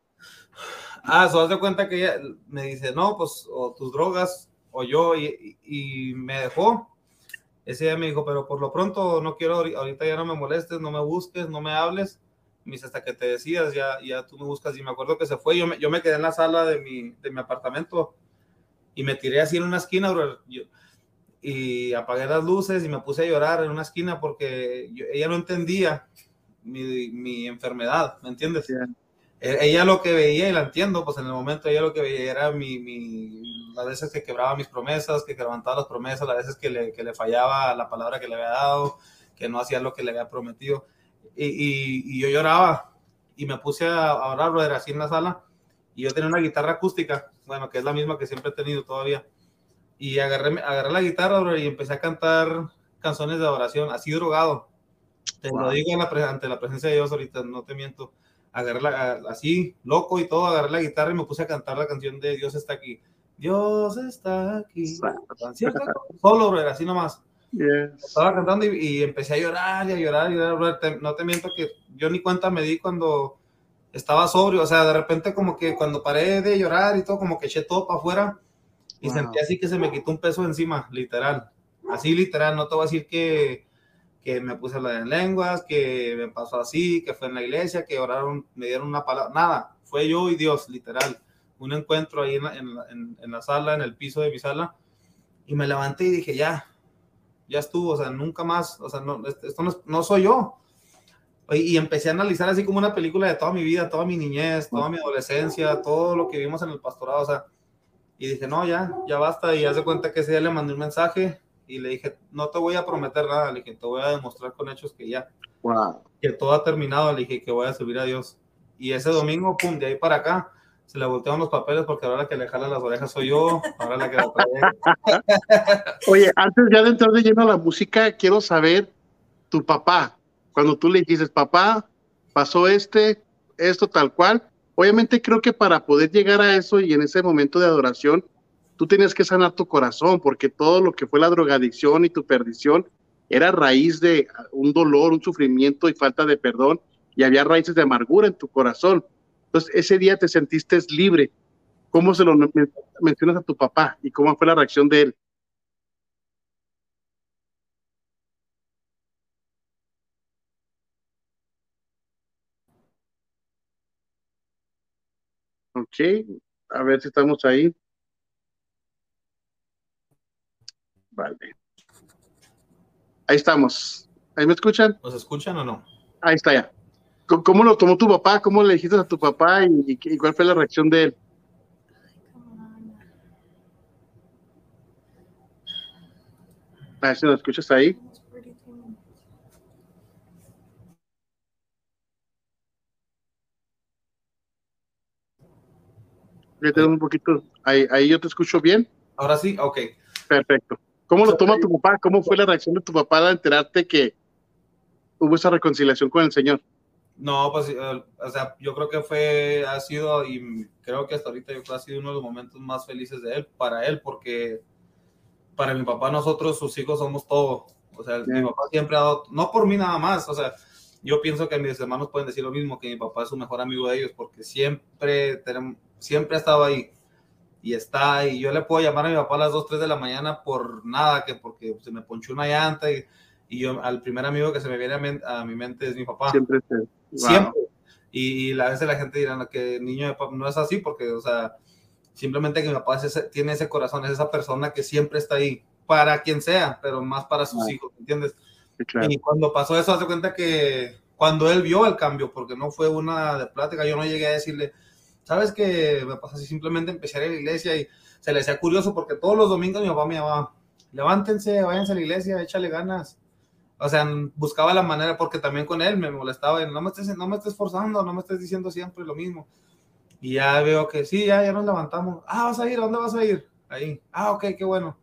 Ah, se de cuenta que ella me dice, no, pues, o tus drogas, o yo, y, y me dejó ese día me dijo, pero por lo pronto no quiero, ahorita ya no me molestes, no me busques, no me hables. Me hasta que te decidas, ya, ya tú me buscas. Y me acuerdo que se fue, yo me, yo me quedé en la sala de mi, de mi apartamento y me tiré así en una esquina, y apagué las luces y me puse a llorar en una esquina porque ella no entendía mi, mi enfermedad, ¿me entiendes? E, ella lo que veía, y la entiendo, pues en el momento ella lo que veía era mi, mi las veces que quebraba mis promesas, que levantaba las promesas, las veces que le, que le fallaba la palabra que le había dado, que no hacía lo que le había prometido. Y, y, yo lloraba y me puse a, a orar, brother, así en la sala. Y yo tenía una guitarra acústica, bueno, que es la misma que siempre he tenido todavía. Y agarré, agarré la guitarra, brother, y empecé a cantar canciones de adoración, así drogado. Te lo digo ante la presencia de Dios ahorita, no te miento agarré la, así, loco y todo, agarré la guitarra y me puse a cantar la canción de Dios está aquí. Dios está aquí. Solo, bro, así nomás. Estaba cantando y, empecé a llorar y a llorar y a llorar. no te miento que yo ni cuenta me di cuando estaba sobrio. O sea, de repente como que cuando paré de llorar y todo, como que eché todo para afuera y sentí así que se me quitó un peso encima, literal. Así literal, no te voy a decir que que me puse a hablar en lenguas, que me pasó así, que fue en la iglesia, que oraron, me dieron una palabra, nada, fue yo y Dios, literal. Un encuentro ahí en la, sala, en el piso de mi sala, y me levanté y dije, ya, ya estuvo, o sea, nunca más, o sea, no, esto no, no soy yo. Y, y empecé a analizar así como una película de toda mi vida, toda mi niñez, toda mi adolescencia, todo lo que vimos en el pastorado, o sea, y dije, no, ya, ya basta, y hace cuenta que ese día le mandé un mensaje, y le dije, no te voy a prometer nada, le dije, te voy a demostrar con hechos que ya, que todo ha terminado, le dije que voy a servir a Dios. Y ese domingo, pum, de ahí para acá, se le voltearon los papeles porque ahora la que le jala las orejas soy yo, ahora la que la trae. Oye, antes ya de entrar de lleno a la música, quiero saber tu papá, cuando tú le dices, papá, pasó este, esto tal cual, obviamente creo que para poder llegar a eso y en ese momento de adoración, tú tenías que sanar tu corazón, porque todo lo que fue la drogadicción y tu perdición era raíz de un dolor, un sufrimiento y falta de perdón, y había raíces de amargura en tu corazón. Entonces, ese día te sentiste libre. ¿Cómo se lo mencionas a tu papá y cómo fue la reacción de él? Ok, a ver si estamos ahí. Vale. Ahí estamos. ¿Ahí me escuchan? ¿Nos escuchan o no? Ahí está ya. ¿Cómo lo tomó tu papá? ¿Cómo le dijiste a tu papá y, cuál fue la reacción de él? A ver si lo escuchas ahí. Ya tengo un poquito. Ahí, ahí yo te escucho bien. Ahora sí, ok. Perfecto. ¿Cómo lo toma tu papá? ¿Cómo fue la reacción de tu papá al enterarte que hubo esa reconciliación con el Señor? No, pues, eh, o sea, yo creo que fue, ha sido, y creo que hasta ahorita yo creo ha sido uno de los momentos más felices de él, para él, porque para mi papá, nosotros, sus hijos, somos todo. O sea, mi papá siempre ha dado, no por mí nada más, o sea, yo pienso que mis hermanos pueden decir lo mismo, que mi papá es su mejor amigo de ellos, porque siempre tenemos, siempre ha estado ahí y está, y yo le puedo llamar a mi papá a las 2, 3 de la mañana por nada, que porque se me ponchó una llanta y, y yo al primer amigo que se me viene a, mi mente es mi papá. Siempre. Siempre. Y, a veces la gente dirá que niño de papá no es así porque, o sea, simplemente que mi papá tiene ese corazón, es esa persona que siempre está ahí, para quien sea, pero más para sus hijos, ¿entiendes? Y cuando pasó eso, hace cuenta que cuando él vio el cambio, porque no fue una de plática, yo no llegué a decirle, ¿sabes qué me pasa así? Simplemente empecé a ir a la iglesia y se le hacía curioso porque todos los domingos mi papá me llamaba, levántense, váyanse a la iglesia, échale ganas. O sea, buscaba la manera, porque también con él me molestaba, no me estés, no me estés forzando, no me estés diciendo siempre lo mismo. Y ya veo que sí, ya, ya nos levantamos. Ah, vas a ir, ¿a dónde vas a ir? Ahí. Ah, ok, qué bueno.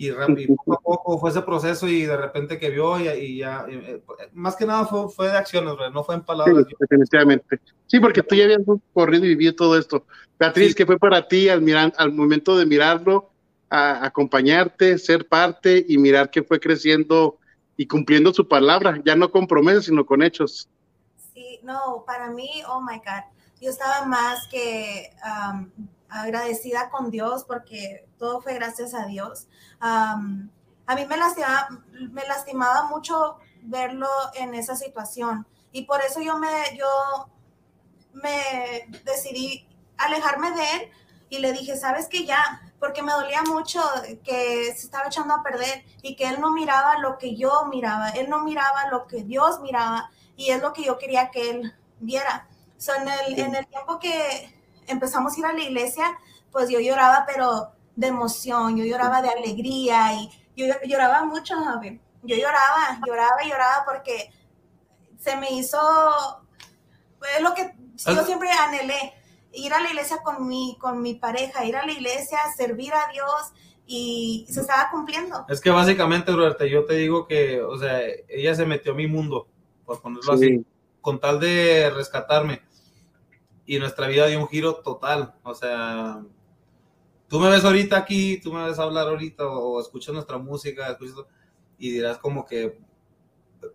Y, rápido, poco a poco fue ese proceso y de repente que vio y, ya, eh, más que nada fue, fue de acciones, no fue en palabras. Sí, definitivamente. Sí, porque tú ya habías corrido y vivido todo esto. Beatriz, ¿qué fue para ti al, mirar, al momento de mirarlo, a acompañarte, ser parte y mirar que fue creciendo y cumpliendo su palabra, ya no con promesas, sino con hechos? Sí, no, para mí, oh my God, yo estaba más que agradecida con Dios porque todo fue gracias a Dios. a mí me lastimaba, me lastimaba mucho verlo en esa situación y por eso yo me, yo me decidí alejarme de él y le dije, sabes que ya, porque me dolía mucho que se estaba echando a perder y que él no miraba lo que yo miraba, él no miraba lo que Dios miraba y es lo que yo quería que él viera. So, en, el, en el tiempo que empezamos a ir a la iglesia, pues yo lloraba, pero de emoción, yo lloraba de alegría y yo lloraba mucho, Yo lloraba, lloraba y lloraba porque se me hizo, es lo que yo siempre anhelé, ir a la iglesia con mi, con mi pareja, ir a la iglesia, servir a Dios y se estaba cumpliendo. Es que básicamente, Roberta, yo te digo que, o sea, ella se metió a mi mundo, por ponerlo así, con tal de rescatarme y nuestra vida dio un giro total. O sea, tú me ves ahorita aquí, tú me ves hablar ahorita o, escuchas nuestra música y dirás como que,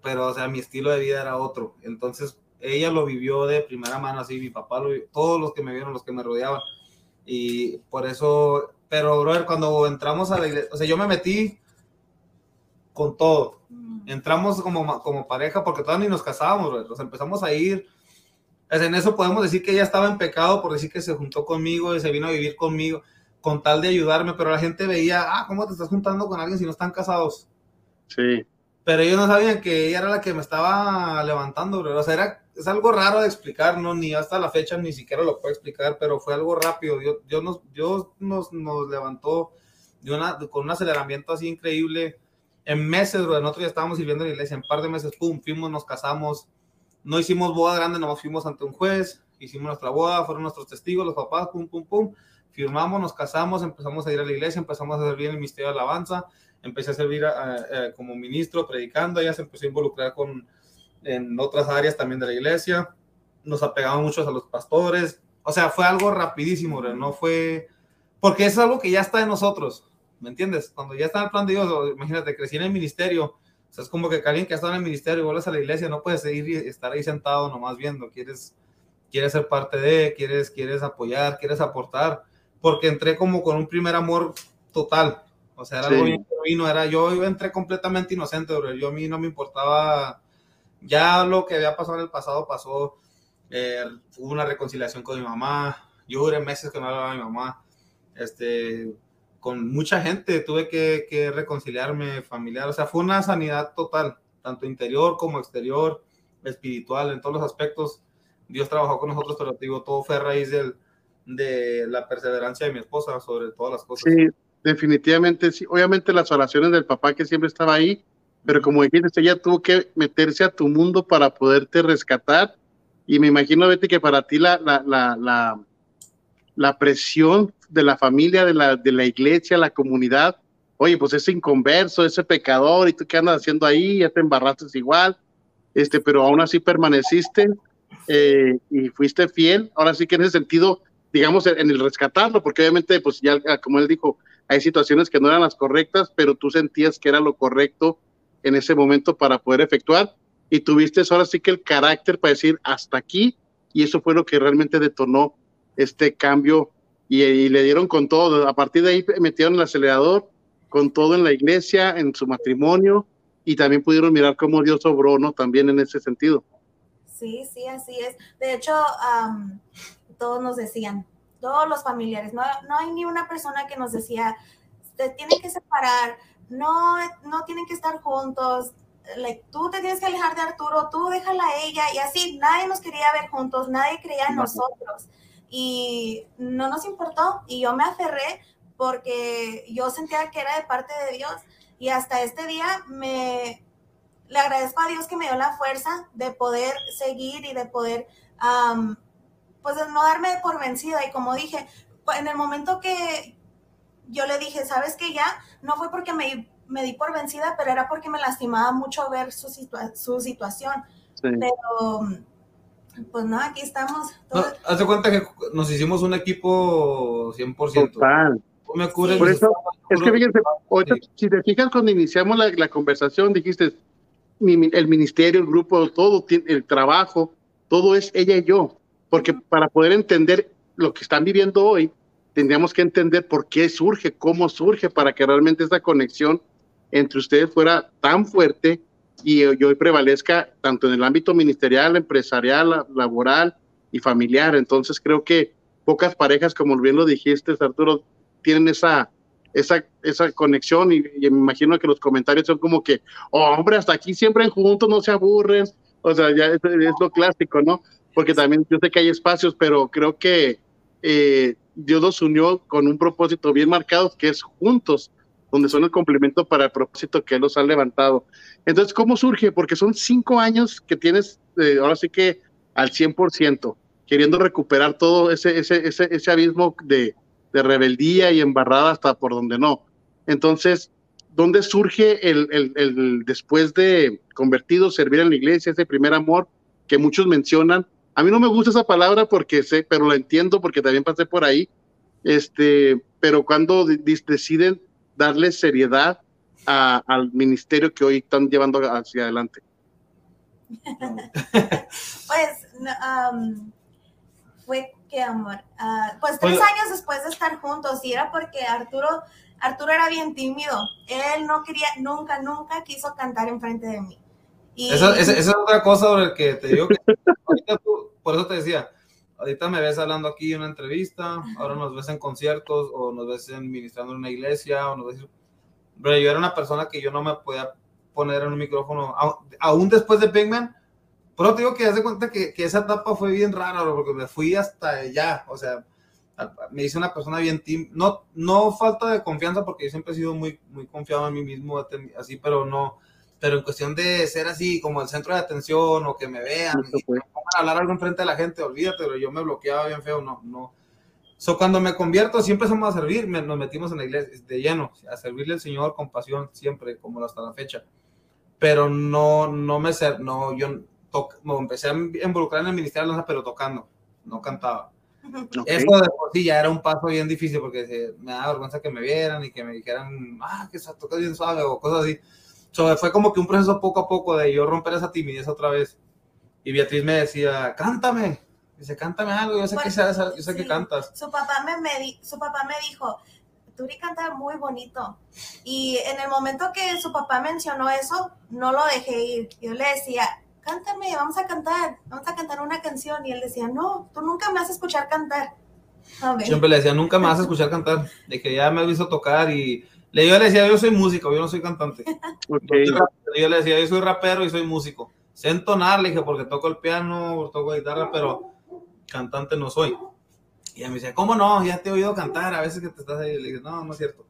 pero o sea, mi estilo de vida era otro. Entonces, ella lo vivió de primera mano, así mi papá lo vivió, todos los que me vieron, los que me rodeaban. Y por eso, pero, brother, cuando entramos a la iglesia, o sea, yo me metí con todo. Mm. Entramos como, como pareja porque todavía ni nos casábamos, brother. O sea, empezamos a ir en eso podemos decir que ella estaba en pecado por decir que se juntó conmigo y se vino a vivir conmigo con tal de ayudarme, pero la gente veía, ah, ¿cómo te estás juntando con alguien si no están casados? Sí. Pero ellos no sabían que ella era la que me estaba levantando, bro. O sea, era, es algo raro de explicar, ¿no? Ni hasta la fecha ni siquiera lo puedo explicar, pero fue algo rápido. Dios, Dios, nos, Dios nos, nos levantó de una, con un aceleramiento así increíble. En meses, bro, nosotros ya estábamos sirviendo en la iglesia, en un par de meses, pum, fuimos, nos casamos, no hicimos boda grande, nomás fuimos ante un juez, hicimos nuestra boda, fueron nuestros testigos, los papás, pum, pum, pum, firmamos, nos casamos, empezamos a ir a la iglesia, empezamos a servir en el Ministerio de Alabanza, empecé a servir como ministro, predicando, ella se empezó a involucrar con, en otras áreas también de la iglesia, nos apegamos muchos a los pastores, o sea, fue algo rapidísimo, no fue, porque es algo que ya está en nosotros, ¿me entiendes? Cuando ya está en el plan de Dios, imagínate, crecí en el ministerio, sea, es como que alguien que ha estado en el ministerio y vuelves a la iglesia, no puedes seguir y estar ahí sentado nomás viendo, quieres, quieres ser parte de, quieres, quieres apoyar, quieres aportar, porque entré como con un primer amor total, o sea, era Sí. algo bien genuino, era yo entré completamente inocente, bro. yo a mí no me importaba, ya lo que había pasado en el pasado pasó, eh, hubo una reconciliación con mi mamá, yo duré meses que no hablaba a mi mamá, este, con mucha gente tuve que, reconciliarme familiar, o sea, fue una sanidad total, tanto interior como exterior, espiritual, en todos los aspectos. Dios trabajó con nosotros, pero digo, todo fue a raíz del, de la perseverancia de mi esposa sobre todas las cosas. Sí, definitivamente sí. Obviamente las oraciones del papá que siempre estaba ahí, pero como dijiste, ella tuvo que meterse a tu mundo para poderte rescatar. Y me imagino, Betty, que para ti la, la, la, la, la presión de la familia, de la, de la iglesia, la comunidad, oye, pues ese inconverso, ese pecador, ¿y tú qué andas haciendo ahí? Ya te embarraste igual, este, pero aún así permaneciste eh, y fuiste fiel. Ahora sí que en ese sentido, digamos, en el rescatarlo, porque obviamente, pues ya, como él dijo, hay situaciones que no eran las correctas, pero tú sentías que era lo correcto en ese momento para poder efectuar y tuviste ahora sí que el carácter para decir hasta aquí y eso fue lo que realmente detonó este cambio y, y le dieron con todo. A partir de ahí metieron el acelerador con todo en la iglesia, en su matrimonio y también pudieron mirar cómo Dios obró, ¿no? También en ese sentido. Sí, sí, así es. De hecho, todos nos decían, todos los familiares, no, no hay ni una persona que nos decía, se tienen que separar, no, no tienen que estar juntos, like, tú te tienes que alejar de Arturo, tú déjala a ella, y así, nadie nos quería ver juntos, nadie creía en No. nosotros, y no nos importó, y yo me aferré porque yo sentía que era de parte de Dios, y hasta este día me, le agradezco a Dios que me dio la fuerza de poder seguir y de poder, pues no darme por vencida. Y como dije, en el momento que yo le dije, sabes que ya, no fue porque me, me di por vencida, pero era porque me lastimaba mucho ver su, situa- su situación. Sí. Pero, pues no, aquí estamos. No, todos- hazte cuenta que nos hicimos un equipo 100%. Total. Me cubres Por eso, Es que fíjense, ahorita, Sí. si te fijas cuando iniciamos la, la conversación, dijiste, mi- el ministerio, el grupo, todo, el trabajo, todo es ella y yo. Porque para poder entender lo que están viviendo hoy, tendríamos que entender por qué surge, cómo surge, para que realmente esta conexión entre ustedes fuera tan fuerte y, y hoy prevalezca tanto en el ámbito ministerial, empresarial, la- laboral y familiar. Entonces creo que pocas parejas, como bien lo dijiste, Arturo, tienen esa, esa, esa conexión y, y me imagino que los comentarios son como que, oh, hombre, hasta aquí siempre juntos, no se aburren. O sea, ya es, es lo clásico, ¿no? Porque también yo sé que hay espacios, pero creo que eh, Dios los unió con un propósito bien marcado, que es juntos, donde son el complemento para el propósito que los ha levantado. Entonces, ¿cómo surge? Porque son cinco años que tienes, eh, ahora sí que al 100%, queriendo recuperar todo ese, ese, ese, ese abismo de, de rebeldía y embarrada hasta por donde no. Entonces, ¿dónde surge el, el, el después de convertido, servir en la iglesia, ese primer amor que muchos mencionan? A mí no me gusta esa palabra porque sé, pero la entiendo porque también pasé por ahí. Este, pero cuando de- de- deciden darle seriedad a- al ministerio que hoy están llevando hacia adelante. Pues, am, fue que amor. Ah, pues tres Oye. años después de estar juntos, y era porque Arturo, Arturo era bien tímido. Él no quería, nunca, nunca quiso cantar enfrente de mí. Y, Esa, esa- esa es otra cosa sobre el que te digo que ahorita tú- por eso te decía, ahorita me ves hablando aquí en una entrevista, ahora nos ves en conciertos o nos ves en, ministrando en una iglesia o nos ves... Pero yo era una persona que yo no me podía poner en un micrófono, aún después de Pigman, pero te digo que haz de cuenta que, que esa etapa fue bien rara, bro, porque me fui hasta allá, o sea, me hice una persona bien no, no falta de confianza porque yo siempre he sido muy, muy confiado en mí mismo, así, pero no, pero en cuestión de ser así como el centro de atención o que me vean y me hablar algo enfrente de la gente, olvídate, pero yo me bloqueaba bien feo, no, no. So, cuando me convierto, siempre somos a servir, me- nos metimos en la iglesia de lleno, a servirle al Señor con pasión, siempre, como hasta la fecha. Pero no, no me ser, no, yo toc- me empecé a involucrar en el ministerio de la danza, pero tocando, no cantaba. Eso de por sí ya era un paso bien difícil porque me daba vergüenza que me vieran y que me dijeran, ah, que se toca bien suave o cosas así. So, fue como que un proceso poco a poco de yo romper esa timidez otra vez. Y Beatriz me decía, cántame. Dice, cántame algo, yo sé, que, yo sé que cantas. Su papá me, me, su papá me dijo, Turi canta muy bonito. Y en el momento que su papá mencionó eso, no lo dejé ir. Yo le decía, cántame, vamos a cantar, vamos a cantar una canción. Y él decía, no, tú nunca me vas a escuchar cantar. Siempre le decía, nunca me vas a escuchar cantar. De que ya me has visto tocar y le, yo le decía, yo soy músico, yo no soy cantante. Yo le decía, yo soy rapero y soy músico. Sé entonar, le dije, porque toco el piano, toco guitarra, pero cantante no soy. Y ella me decía, ¿cómo no? Ya te he oído cantar, a veces que te estás ahí. Le dije, no, no es cierto.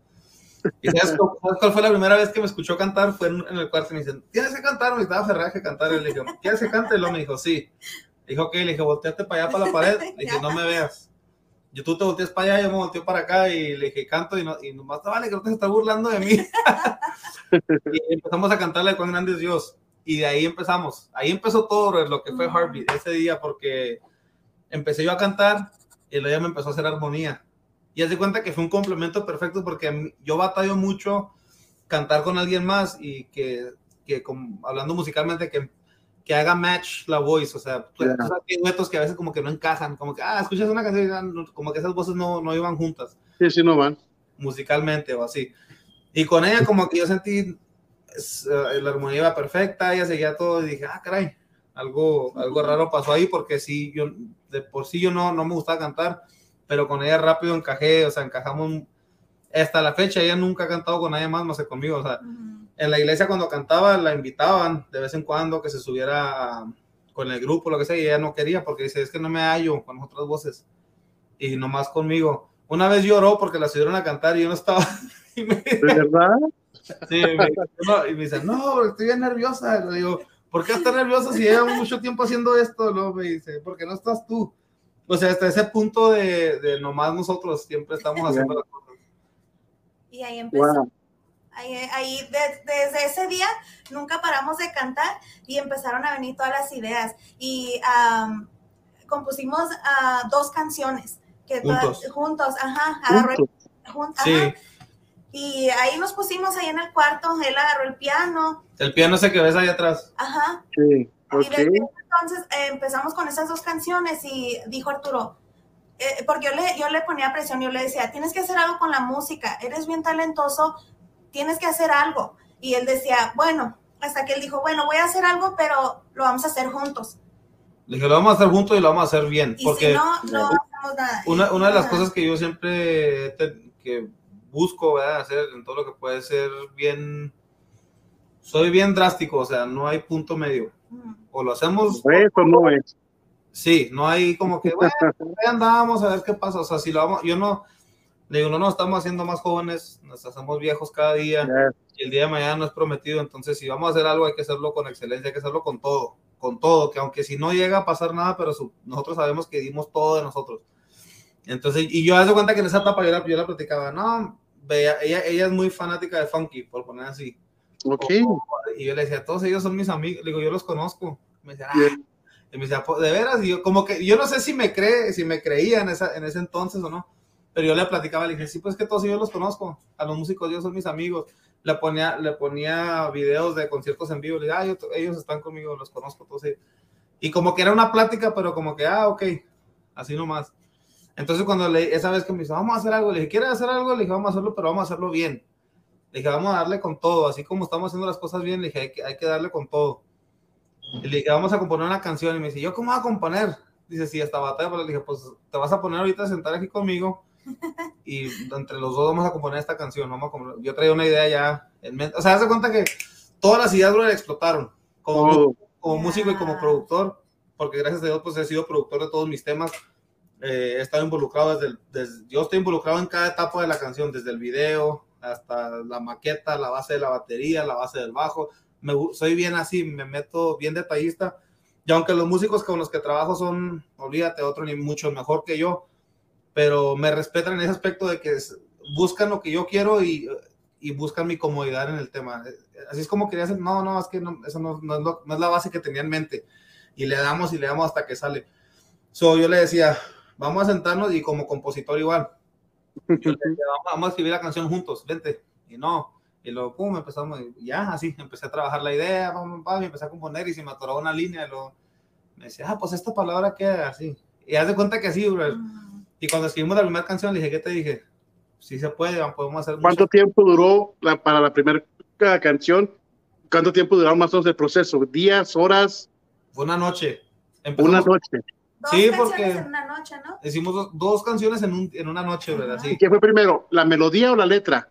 ¿Y sabes, cuál fue la primera vez que me escuchó cantar? Fue en, el cuarto y me dicen, ¿tienes que cantar? Me estaba Ferrari que cantar. Y le dije, ¿quieres que cante? Y luego me dijo, sí. dijo, ok, le dije, volteate para allá, para la pared. Le dije, no me veas. Yo tú te volteas para allá, yo me volteo para acá y le dije, canto y, no, y nomás, vale, que no te estás burlando de mí. y empezamos a cantarle con grande Dios. Y de ahí empezamos. Ahí empezó todo lo que fue Heartbeat ese día, porque empecé yo a cantar y luego ya me empezó a hacer armonía. Y haz de cuenta que fue un complemento perfecto porque yo batallo mucho cantar con alguien más y que, que hablando musicalmente, que, que haga match la voice. O sea, yeah. hay duetos que a veces como que no encajan, como que, ah, escuchas una canción, como que esas voces no, no iban juntas. Sí, sí, no van. Musicalmente o así. Y con ella como que yo sentí eh, la armonía iba perfecta, ella seguía todo y dije, ah, caray, algo, algo raro pasó ahí porque sí, yo de por sí yo no, no me gustaba cantar pero con ella rápido encajé, o sea, encajamos hasta la fecha, ella nunca ha cantado con nadie más más que conmigo, o sea, en la iglesia cuando cantaba la invitaban de vez en cuando que se subiera con el grupo, lo que sea, y ella no quería porque dice, es que no me hallo con otras voces, y nomás conmigo. Una vez lloró porque la subieron a cantar y yo no estaba. Y me, ¿De verdad? Sí, me, no, y me dice, no, estoy bien nerviosa. Le digo, ¿por qué estás nerviosa si llevo mucho tiempo haciendo esto? Luego me dice, porque no estás tú. O sea, hasta ese punto de, de nomás nosotros siempre estamos haciendo las cosas. Y ahí empezó. Ahí, ahí desde ese día nunca paramos de cantar y empezaron a venir todas las ideas. Y compusimos uh, dos canciones. Que juntos. juntos, ajá, agarró juntos. sí. Y ahí nos pusimos ahí en el cuarto, él agarró el piano. El piano ese que ves ahí atrás. Ajá. Sí. Y desde entonces eh, empezamos con esas dos canciones y dijo Arturo, eh, porque yo le, yo le ponía presión, yo le decía, tienes que hacer algo con la música, eres bien talentoso, tienes que hacer algo. Y él decía, bueno, hasta que él dijo, bueno, voy a hacer algo, pero lo vamos a hacer juntos. Le dije, lo vamos a hacer juntos y lo vamos a hacer bien. Y porque si no, no hacemos nada. Una, una de las cosas que yo siempre que busco ¿verdad? hacer en todo lo que puede ser bien, soy bien drástico, o sea, no hay punto medio o lo hacemos. Eso no es. Sí, no hay como que, bueno, andamos a ver qué pasa. O sea, si lo vamos, yo no, le digo, no nos estamos haciendo más jóvenes, nos hacemos viejos cada día. Y el día de mañana no es prometido. Entonces, si vamos a hacer algo, hay que hacerlo con excelencia, hay que hacerlo con todo, con todo. Que aunque si no llega a pasar nada, pero nosotros sabemos que dimos todo de nosotros. Entonces, y yo hace cuenta que en esa etapa yo la, yo la platicaba, no, ella, ella es muy fanática de funky, por poner así. Ok. y yo le decía, todos ellos son mis amigos, le digo, yo los conozco. Me decía, ah". y me decía, de veras, y yo como que, yo no sé si me cree, si me creía en, esa, en ese entonces o no, pero yo le platicaba, le dije, sí, pues que todos ellos los conozco, a los músicos ellos son mis amigos. Le ponía, le ponía videos de conciertos en vivo, le dije, ah, ellos están conmigo, los conozco, todos Y como que era una plática, pero como que, ah, ok, así nomás. Entonces cuando le, esa vez que me dijo, vamos a hacer algo, le dije, ¿quieres hacer algo? Le dije, vamos a hacerlo, pero vamos a hacerlo bien. Le dije, vamos a darle con todo, así como estamos haciendo las cosas bien, le dije, hay que, hay que darle con todo. Y le dije, vamos a componer una canción. Y me dice, ¿yo cómo voy a componer? Dice, sí, hasta batalla. Pero le dije, pues te vas a poner ahorita a sentar aquí conmigo y entre los dos vamos a componer esta canción. Vamos a Yo traía una idea ya en mente. O sea, hace cuenta que todas las ideas le explotaron. Como, como músico y como productor, porque gracias a Dios, pues he sido productor de todos mis temas. Eh, he estado involucrado desde, desde, yo estoy involucrado en cada etapa de la canción, desde el video, hasta la maqueta, la base de la batería, la base del bajo. Me, soy bien así, me meto bien detallista. Y aunque los músicos con los que trabajo son, olvídate, otro ni mucho mejor que yo, pero me respetan en ese aspecto de que buscan lo que yo quiero y, y buscan mi comodidad en el tema. Así es como quería hacer, no, no, es que no, eso no, no, es no, es la base que tenía en mente. Y le damos y le damos hasta que sale. So, yo le decía, vamos a sentarnos y como compositor igual. Yo le decía, vamos, a escribir la canción juntos, vente. Y no, y luego, pum, empezamos, y ya, así, empecé a trabajar la idea, pam, pam, y empecé a componer, y se me atoraba una línea, y luego me decía, ah, pues esta palabra queda así. Y haz de cuenta que sí, bro. Y cuando escribimos la primera canción, le dije, ¿qué te dije? Sí se puede, podemos hacer ¿Cuánto mucho". tiempo duró la- para la primera canción? ¿Cuánto tiempo duró más o menos el proceso? ¿Días, horas, Fue una noche. una noche? Dos Sí, porque- en una noche, ¿no? Hicimos dos, dos canciones en, un- en una noche, ¿verdad? Sí. ¿Y qué fue primero, la melodía o la letra?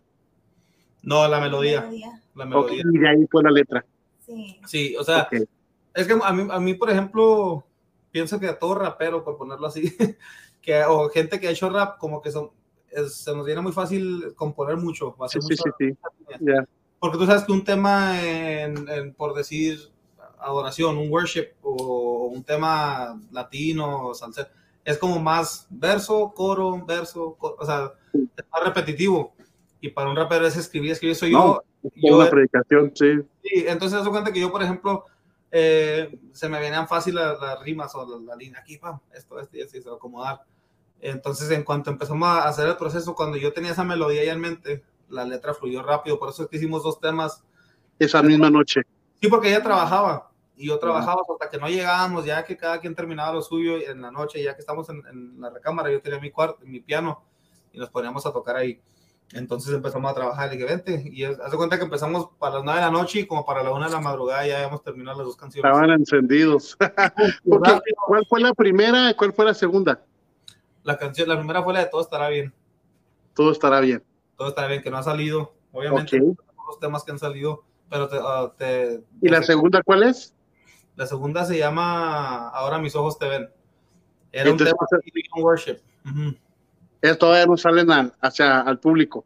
No, la melodía. Melodía. La melodía. y de ahí fue la letra. Sí. Sí, o sea, es que a mí, a mí, por ejemplo, pienso que a todo rapero, por ponerlo así, que, o gente que ha hecho rap, como que son, es- se nos viene muy fácil componer mucho. Sí, hacer sí, sí, muchas sí. líneas. Ya. Porque tú sabes que un tema, en, en, por decir, adoración, un worship o un tema latino, salsa, es como más verso, coro, verso, coro, o sea, es más repetitivo. Y para un rapero es escribir, escribir. Soy No, yo, yo una predicación, sí. Sí, entonces se cuenta que yo, por ejemplo, eh, se me venían fácil las, las rimas o la, la línea aquí, pam, esto, esto esto, y se va a acomodar. Entonces, en cuanto empezamos a hacer el proceso, cuando yo tenía esa melodía ya en mente, la letra fluyó rápido, por eso es que hicimos dos temas. Esa misma noche. Sí, porque ella trabajaba y yo trabajaba hasta que no llegábamos, ya que cada quien terminaba lo suyo y en la noche, ya que estamos en, en la recámara, yo tenía mi cuarto, mi piano y nos poníamos a tocar ahí. Entonces empezamos a trabajar, y dije, vente, y de cuenta que empezamos para las 9 de la noche y como para la 1 de la madrugada ya habíamos terminado las dos canciones. Estaban encendidos. Porque. ¿Cuál fue la primera y cuál fue la segunda? La canción, la primera fue la de Todo estará bien, Todo estará bien. Todo estará bien, que no ha salido, obviamente, Ok. los temas que han salido, pero te, ah, te- ¿Y la segunda cuál es? la segunda se llama Ahora mis ojos te ven. Era Entonces, un tema de worship. Ujú. Esas todavía no salen al, hacia al público.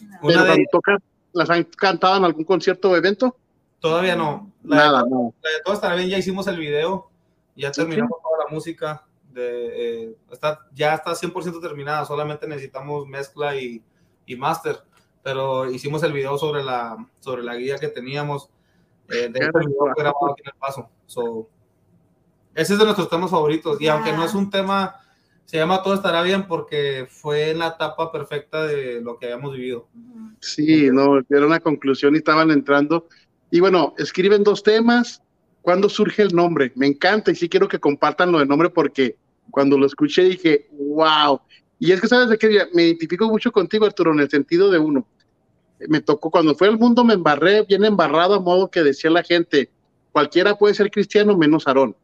Una Pero de cuando tocan, ¿las han cantado en algún concierto o evento? Todavía no. La Nada, no. la de Todo estará bien, ya hicimos el video, ya Sí, terminamos toda la música, de, eh, está, ya está 100% terminada, solamente necesitamos mezcla y, y master, pero hicimos el video sobre la, sobre la guía que teníamos, eh, de video grabado aquí en el paso, so, ese es de nuestros temas favoritos, y aunque no es un tema, se llama Todo estará bien porque fue en la etapa perfecta de lo que habíamos vivido. Sí, no, era una conclusión y estaban entrando. Y bueno, escriben dos temas. ¿Cuándo surge el nombre? Me encanta y sí quiero que compartan lo del nombre porque cuando lo escuché dije, wow. Y es que sabes de qué me identifico mucho contigo, Arturo, en el sentido de uno. Me tocó cuando fue al mundo, me embarré bien embarrado a modo que decía la gente, cualquiera puede ser cristiano menos Aarón.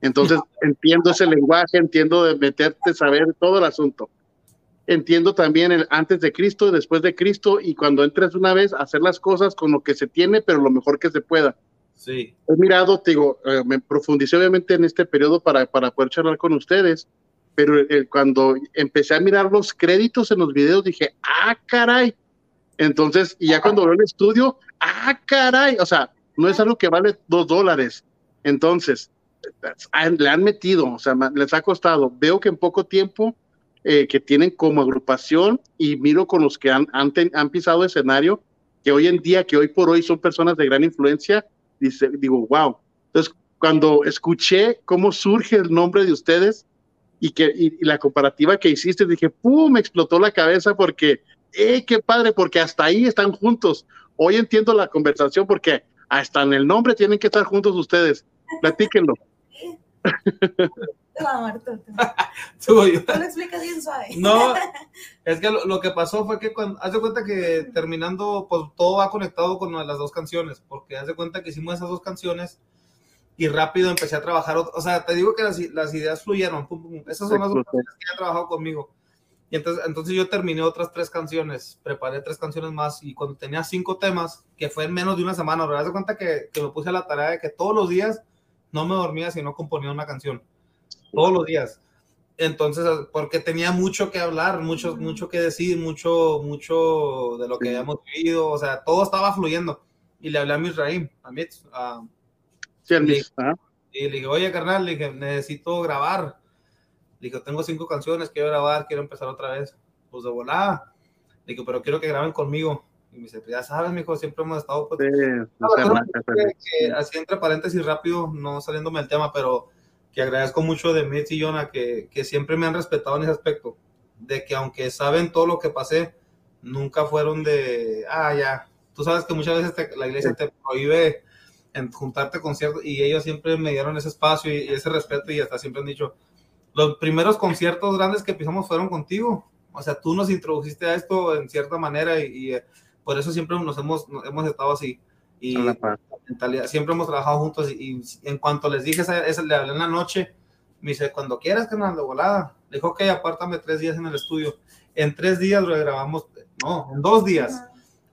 Entonces entiendo ese lenguaje, entiendo de meterte, saber todo el asunto entiendo también el antes de Cristo y después de Cristo y cuando entres una vez hacer las cosas con lo que se tiene, pero lo mejor que se pueda. Sí, He mirado, te digo, eh, me profundicé obviamente en este periodo para, para poder charlar con ustedes, pero eh, cuando empecé a mirar los créditos en los videos dije, ah, caray. Entonces, y ya cuando veo el estudio, ah, caray. O sea, no es algo que vale dos dólares. Entonces, eh, le han metido, o sea, les ha costado. Veo que en poco tiempo eh, que tienen como agrupación y miro con los que han, han, ten- han pisado escenario, que hoy en día, que hoy por hoy son personas de gran influencia, dice, digo, wow. Entonces, cuando escuché cómo surge el nombre de ustedes y, que, y, la comparativa que hiciste, dije, ¡pum! Me explotó la cabeza porque, ¡eh, qué padre! Porque hasta ahí están juntos. Hoy entiendo la conversación porque hasta en el nombre tienen que estar juntos ustedes. Platíquenlo. Te va a amar tú. tú. Tú, yo- Tú lo explicas bien suave. No, es que lo, lo que pasó fue que cuando, haz de cuenta que terminando, pues todo va conectado con las dos canciones, porque haz de cuenta que hicimos esas dos canciones y rápido empecé a trabajar, o sea, te digo que las, las ideas fluyeron, pum, pum, esas son las dos canciones que han trabajado conmigo. Y entonces, entonces yo terminé otras tres canciones, preparé tres canciones más y cuando tenía cinco temas, que fue en menos de una semana, ¿verdad? Haz de cuenta que, que me puse a la tarea de que todos los días no me dormía si no componía una canción, todos los días. Entonces, porque tenía mucho que hablar, mucho, mucho que decir, mucho, mucho de lo que habíamos vivido, o sea, todo estaba fluyendo. Y le hablé a Misraim, a Mitz, a, Sí, el ajá. y le dije, oye, carnal, le dije, necesito grabar. Le dije, tengo cinco canciones, quiero grabar, quiero empezar otra vez. Pues de volada. Le dije, pero quiero que graben conmigo. Y me dice, pues ya sabes, mijo, siempre hemos estado. Pues, Sí, No, no, que- que así entre paréntesis rápido, no saliéndome del tema, pero que agradezco mucho de Mitch y Jonah, que, que siempre me han respetado en ese aspecto, de que aunque saben todo lo que pasé, nunca fueron de, ah, ya, tú sabes que muchas veces te- la iglesia te prohíbe en juntarte conciertos y ellos siempre me dieron ese espacio y, y ese respeto y hasta siempre han dicho, los primeros conciertos grandes que pisamos fueron contigo, o sea, tú nos introdujiste a esto en cierta manera y, y, eh, por eso siempre nos hemos, nos hemos estado así. Y A la mentalidad, siempre hemos trabajado juntos y, y en cuanto les dije, esa, esa- le hablé en la noche, me dice, cuando quieras, canal de volada. Le dijo, ok, apártame tres días en el estudio. En tres días lo grabamos, no, en dos días.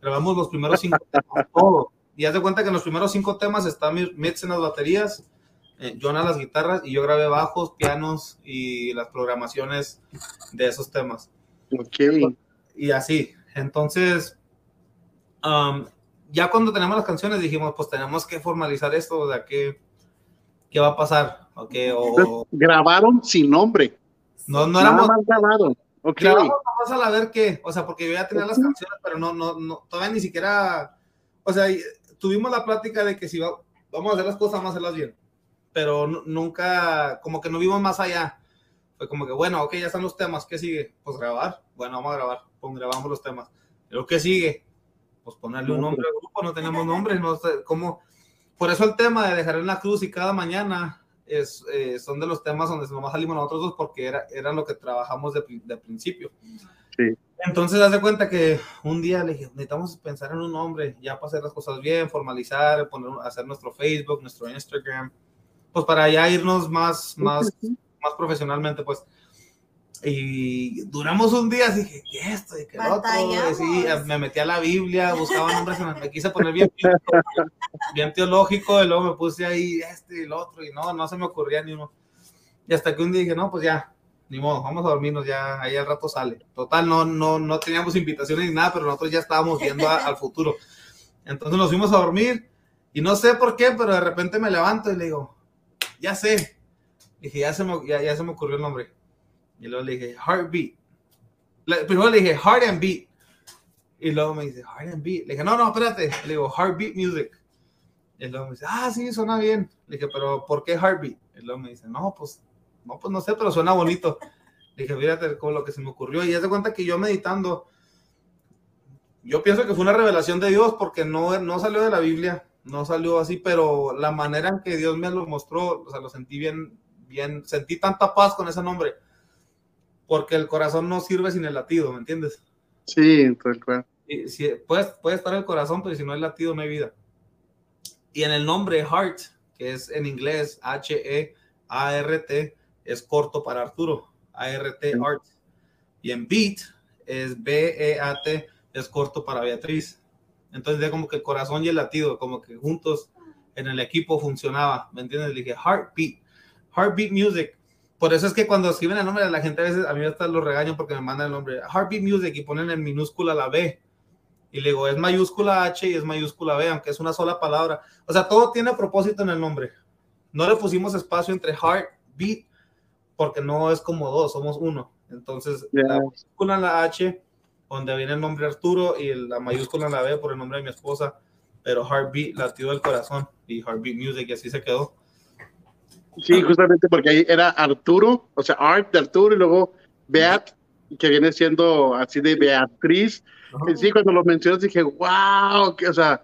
Grabamos los primeros cinco temas, todo. Y haz de cuenta que en los primeros cinco temas está Mi- Mitz en las baterías, eh, Jonah las guitarras y yo grabé bajos, pianos y las programaciones de esos temas Ok. y así. Entonces, um, ya cuando tenemos las canciones dijimos, pues tenemos que formalizar esto, o sea, ¿qué, qué va a pasar? ¿O qué? O, grabaron sin nombre. no, no Nada éramos, más grabaron. Ok. grabamos a la ver qué, o sea, porque yo ya tenía las canciones, pero no, no, no, todavía ni siquiera, o sea, tuvimos la plática de que si va- vamos a hacer las cosas, vamos a hacerlas bien, pero nu- nunca, como que no vimos más allá. Fue como que, bueno, ok, ya están los temas, ¿qué sigue? Pues grabar, bueno, vamos a grabar, pues grabamos los temas. ¿Pero qué sigue? Pues ponerle un nombre al grupo, no tenemos nombre, no sé cómo. Por eso el tema de dejar en la cruz y cada mañana es, eh, son de los temas donde nomás salimos nosotros dos porque era, era lo que trabajamos de, de principio. Sí. Entonces, haz de cuenta que un día le dije, necesitamos pensar en un nombre, ya para hacer las cosas bien, formalizar, poner, hacer nuestro Facebook, nuestro Instagram, pues para ya irnos más, más, más profesionalmente, pues. Y duramos un día, así dije, ¿qué esto? ¿Y qué otro? Sí, me metí a la Biblia, buscaba nombres, me quise poner bien, bien teológico, y luego me puse ahí este y el otro, y no, no se me ocurría ni uno. Y hasta que un día dije, no, pues ya, ni modo, vamos a dormirnos, ya ahí al rato sale. Total, no, no, no teníamos invitaciones ni nada, pero nosotros ya estábamos viendo a- al futuro. Entonces nos fuimos a dormir, y no sé por qué, pero de repente me levanto y le digo, ya sé. Dije, ya se me, ya, ya se me ocurrió el nombre. Y luego le dije, Heartbeat. Primero le dije, Heart and Beat. Y luego me dice, Heart and Beat. Le dije, no, no, espérate. Le digo, Heartbeat Music. Y luego me dice, ah, sí, suena bien. Le dije, pero ¿por qué Heartbeat? Y luego me dice, no, pues, no, pues no sé, pero suena bonito. Le dije, fíjate con lo que se me ocurrió. Y ya se cuenta que yo meditando, yo pienso que fue una revelación de Dios porque no, no salió de la Biblia, no salió así, pero la manera en que Dios me lo mostró, o sea, lo sentí bien, bien, sentí tanta paz con ese nombre, porque el corazón no sirve sin el latido, ¿me entiendes? Sí, tal cual. Y si, puede, puede estar el corazón, pero si no hay latido no hay vida. Y en el nombre Heart, que es en inglés H-E-A-R-T, es corto para Arturo, A-R-T, Sí. Art. Y en Beat es B-E-A-T, es corto para Beatriz. Entonces ya como que el corazón y el latido, como que juntos en el equipo funcionaba, ¿me entiendes? Le dije Heartbeat, Heartbeat Music. Por eso es que cuando escriben el nombre de la gente a veces a mí hasta lo regaño porque me mandan el nombre Heartbeat Music y ponen en minúscula la B. Y le digo, es mayúscula H y es mayúscula B, aunque es una sola palabra. O sea, todo tiene propósito en el nombre. No le pusimos espacio entre heart, beat, porque no es como dos, somos uno. Entonces, Ya. la mayúscula en la H, donde viene el nombre Arturo, y la mayúscula en la B por el nombre de mi esposa, pero Heartbeat, latido del corazón, y Heartbeat Music, y así se quedó. Sí, justamente porque ahí era Arturo, o sea, Art de Arturo y luego Beat, que viene siendo así de Beatriz. Sí, cuando lo mencionas dije, wow, que, o sea,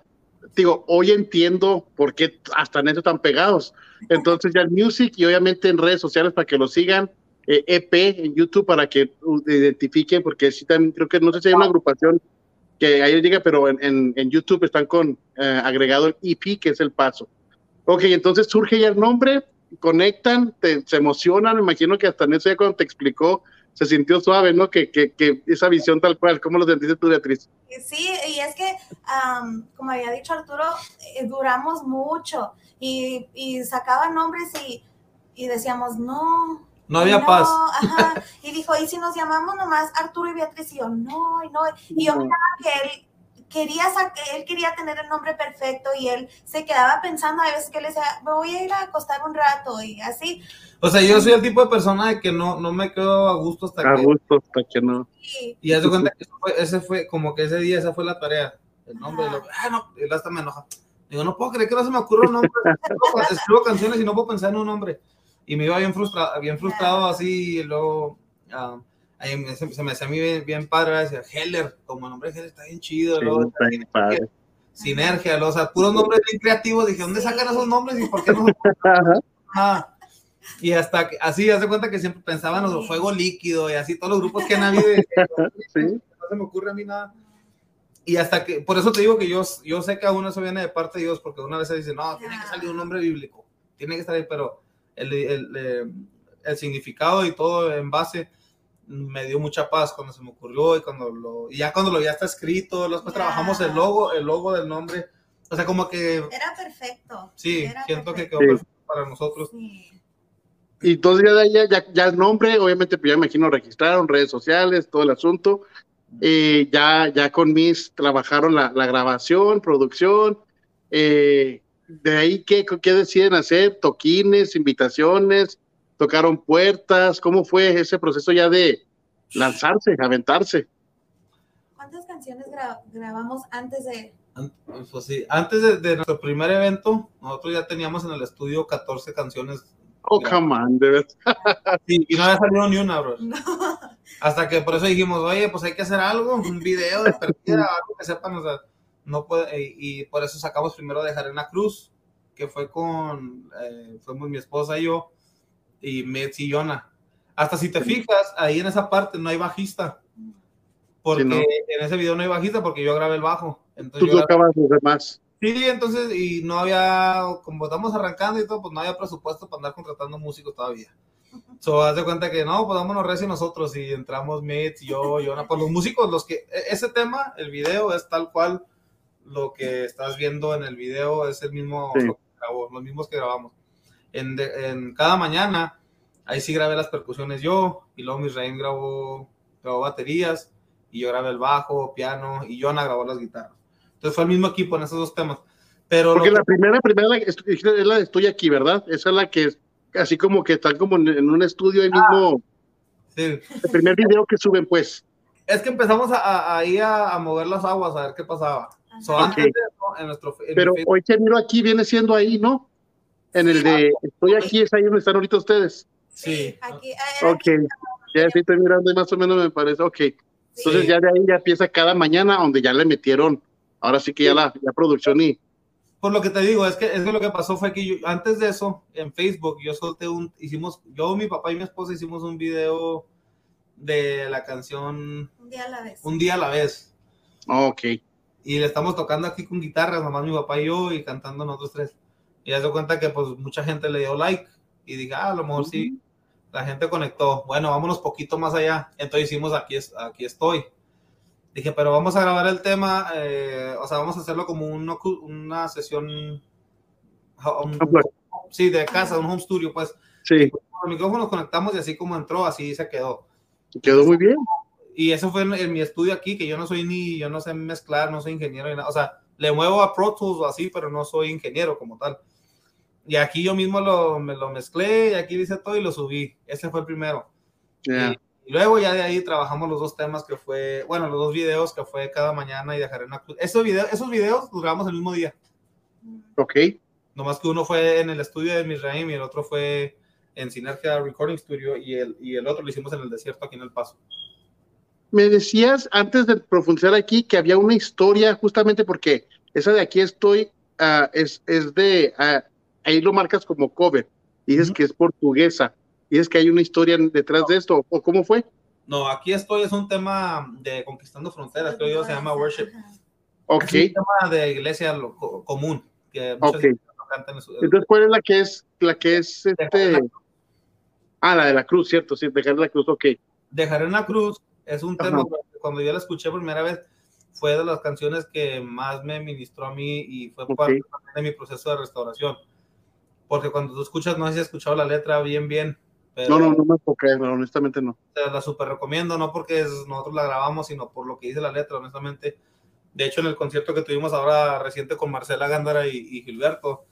digo, hoy entiendo por qué hasta en eso están pegados. Entonces ya el music y obviamente en redes sociales para que lo sigan, eh, EP en YouTube para que identifiquen, porque sí también creo que no sé si hay una agrupación que ahí llega, pero en, en, en YouTube están con eh, agregado el EP, que es el paso. Ok, entonces surge ya el nombre, conectan, te- se emocionan, me imagino que hasta en eso ya cuando te explicó, se sintió suave, ¿no? Que, que, que esa visión tal cual, ¿cómo lo sentiste tú, Beatriz? Sí, y es que, am, como había dicho Arturo, eh, duramos mucho y, y sacaban nombres y, y decíamos, no. No había no, paz. Ajá. Y dijo, ¿y si nos llamamos nomás Arturo y Beatriz? Y yo, no, y no. Y yo miraba que él quería, él quería tener el nombre perfecto y él se quedaba pensando a veces que le decía, me voy a ir a acostar un rato y así. O sea, yo soy el tipo de persona de que no, no me quedo a gusto hasta A que... gusto, hasta que no. Y, Y ya se cuenta que eso fue, ese fue, como que ese día, esa fue la tarea. El nombre, lo- ah, no, él hasta me enoja. Digo, no puedo creer que no se me ocurra un nombre. Escribo, escribo canciones y no puedo pensar en un nombre. Y me iba bien frustrado, bien frustrado así, y luego ah, ahí se, se me hacía a mí bien, bien padre, decía Heller, como el nombre de Heller está bien chido, Sí, luego está bien padre. Sinergia, luego, o sea, puros nombres bien creativos, dije, ¿dónde sacan esos nombres y por qué no? Ah, y hasta que, así, hace cuenta que siempre pensaban en los fuego líquido y así, todos los grupos que han habido, y Sí. no se me ocurre a mí nada. Y hasta que, por eso te digo que yo, yo sé que aún eso viene de parte de Dios, porque una vez se dice, no, tiene que salir un nombre bíblico, tiene que estar ahí, pero el, el, eh, el significado y todo en base me dio mucha paz cuando se me ocurrió y cuando lo, y ya cuando lo ya está escrito, después Ya. trabajamos el logo, el logo del nombre, o sea, como que, Era perfecto. sí, Era siento que perfecto. quedó Sí. perfecto para nosotros. Sí. Y entonces ya ya, ya, el nombre, obviamente, pues ya me imagino registraron redes sociales, todo el asunto. Eh, ya, ya con Miss trabajaron la, la grabación, producción. Eh, de ahí, ¿qué, ¿qué deciden hacer? ¿Toquines, invitaciones? ¿Tocaron puertas? ¿Cómo fue ese proceso ya de lanzarse, aventarse? ¿Cuántas canciones gra- grabamos antes de...? An- Pues sí, antes de, de nuestro primer evento, nosotros ya teníamos en el estudio 14 canciones. Oh, come on, de verdad. Sí, y no había salido ni una, bro. No. Hasta que por eso dijimos, oye, pues hay que hacer algo, un video de perdida, algo que sepan, o sea, no puede, y, y por eso sacamos primero de Jarena Cruz, que fue con, eh, fuimos mi esposa y yo, y Metz y Yona. Hasta si te fijas, ahí en esa parte no hay bajista, porque Sí, no. en ese video no hay bajista porque yo grabé el bajo. Entonces Tú tocabas los demás. Sí, entonces, y no había, como estamos arrancando y todo, pues no había presupuesto para andar contratando músicos todavía. So, haz de cuenta que no, pues vámonos reci nosotros y entramos Mitch, yo, yo, pues los músicos, los que, e- ese tema, el video es tal cual lo que estás viendo en el video, es el mismo, Sí. lo que grabó, los mismos que grabamos. En, de- en cada mañana, ahí sí grabé las percusiones yo, y luego Misraim grabó, grabó baterías, y yo grabé el bajo, piano, y Jonah grabó las guitarras. Entonces fue el mismo equipo en esos dos temas. Pero Porque que- la primera, primera la- es, es la de Estoy aquí, ¿verdad? Esa es la que es así como que están como en, en un estudio ahí mismo. sí, El primer video que suben, pues. es que empezamos a, a- ahí a, a mover las aguas, a ver qué pasaba. So, Ajá. antes de eso, en nuestro en Pero hoy que miro aquí viene siendo ahí, ¿no? En el de Estoy aquí, es ahí donde están ahorita ustedes. sí, Aquí, ah, Ok. Ya sí estoy mirando y más o menos me parece. Ok. Entonces Sí. ya de ahí ya empieza cada mañana donde ya le metieron. Ahora sí que ya la ya producción y. por lo que te digo, es que, es que lo que pasó fue que yo- antes de eso, en Facebook, yo solté un, hicimos, yo, mi papá y mi esposa hicimos un video de la canción un día a la vez. Un día a la vez. Ok. y le estamos tocando aquí con guitarras, nomás mi papá y yo, y cantando nosotros tres. Y se cuenta que pues mucha gente le dio like y dije, ah, a lo mejor sí, la gente conectó. Bueno, vámonos poquito más allá. Entonces hicimos aquí, es- aquí estoy. Dije, pero vamos a grabar el tema, eh, o sea, vamos a hacerlo como una, cu- una sesión, un- sí, de casa, un home studio, pues. Sí, Con los micrófonos conectamos y así como entró, así se quedó. quedó muy bien. Y eso fue en, en mi estudio aquí, que yo no soy ni, yo no sé mezclar, no soy ingeniero ni nada. O sea, le muevo a Pro Tools o así, pero no soy ingeniero como tal. Y aquí yo mismo lo, me lo mezclé y aquí dice todo y lo subí. Ese fue el primero. Ya. Y, y luego ya de ahí trabajamos los dos temas que fue, bueno, los dos videos que fue cada mañana y dejaré una cruz. Esos videos, esos videos los grabamos el mismo día. Ok. Nomás que uno fue en el estudio de Misraim y el otro fue en Sinergia Recording Studio y el, y el otro lo hicimos en el desierto aquí en El Paso. Me decías antes de profundizar aquí que había una historia justamente porque esa de aquí estoy ah, es, es de ah, ahí lo marcas como cover dices Ujú. que es portuguesa dices que hay una historia detrás de esto o cómo fue No, aquí estoy, es un tema de Conquistando Fronteras, creo yo, se llama Worship. Ajá. ok Es un tema de iglesia lo- co- común, que muchas Ok. iglesias lo cantan en su- entonces cuál es la que es la que es este ah la de la cruz cierto sí dejar la cruz ok Dejaré una cruz es un Ajá. tema que cuando yo la escuché por primera vez fue de las canciones que más me ministró a mí y fue Ok. parte de mi proceso de restauración. Porque cuando tú escuchas, no sé si has escuchado la letra bien, bien, pero no no no me enfoqué no, honestamente no te la super recomiendo, no porque es- nosotros la grabamos, sino por lo que dice la letra, honestamente. De hecho, en el concierto que tuvimos ahora reciente con Marcela Gándara y, y Gilberto,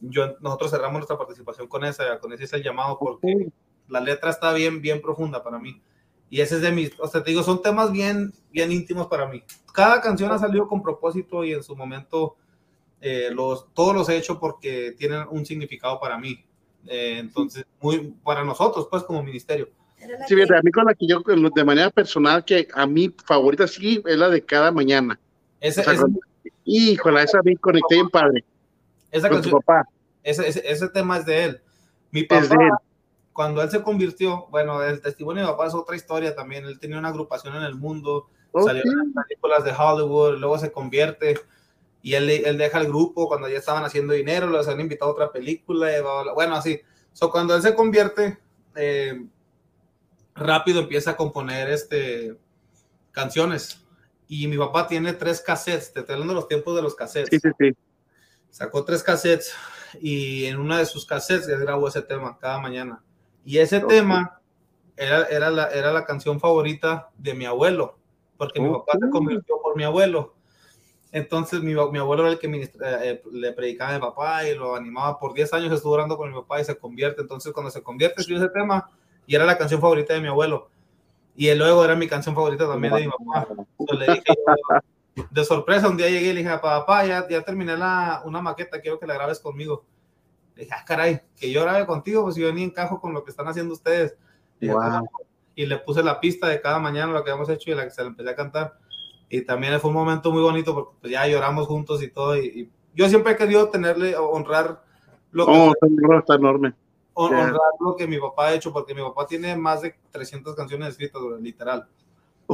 yo, nosotros cerramos nuestra participación con esa, con ese es el llamado, porque la letra está bien, bien profunda para mí. Y ese es de mis, o sea, te digo, son temas bien, bien íntimos para mí. Cada canción ha salido con propósito y en su momento eh, los, todos los he hecho porque tienen un significado para mí. Eh, entonces, muy para nosotros, pues, como ministerio. Sí, que- fíjate, a mí con la que yo, de manera personal, que a mi favorita sí es la de cada mañana. Ese, O sea, ese- con- Híjole, esa me conecté bien padre. esa Con tu canción- papá. ese, ese, ese tema es de él. Mi Es papá, de él. cuando él se convirtió, bueno, el testimonio de mi papá es otra historia también. Él tenía una agrupación en el mundo, salió Ok. en las películas de Hollywood, luego se convierte y él, él deja el grupo cuando ya estaban haciendo dinero, los han invitado a otra película, y bla, bla, bla. bueno, así. So, cuando él se convierte, eh, rápido empieza a componer este, canciones. Y mi papá tiene tres cassettes, te estoy hablando de los tiempos de los cassettes. Sí, sí, sí. Sacó tres cassettes y en una de sus cassettes él grabó ese tema cada mañana. Y ese Ok. tema era, era, la, era la canción favorita de mi abuelo, porque mi papá se convirtió por mi abuelo. Entonces mi, mi abuelo era el que ministra- eh, le predicaba a mi papá y lo animaba. Por 10 años estuvo orando con mi papá y se convierte. Entonces cuando se convierte escribió ese tema y era la canción favorita de mi abuelo. Y luego era mi canción favorita también de mi papá. Entonces le dije yo, de sorpresa, un día llegué y le dije, papá, ya, ya terminé la, una maqueta, quiero que la grabes conmigo. Le dije, ah, caray, que yo grabe contigo, pues yo ni encajo con lo que están haciendo ustedes. Le dije, Wow. "¿Cómo?". Y le puse la pista de cada mañana, lo que habíamos hecho, y la que se la empecé a cantar. Y también fue un momento muy bonito porque pues, ya lloramos juntos y todo. Y, y yo siempre he querido tenerle, honrar lo que Oh, enorme, está enorme. honrar lo que mi papá ha hecho, porque mi papá tiene más de 300 canciones escritas, literal.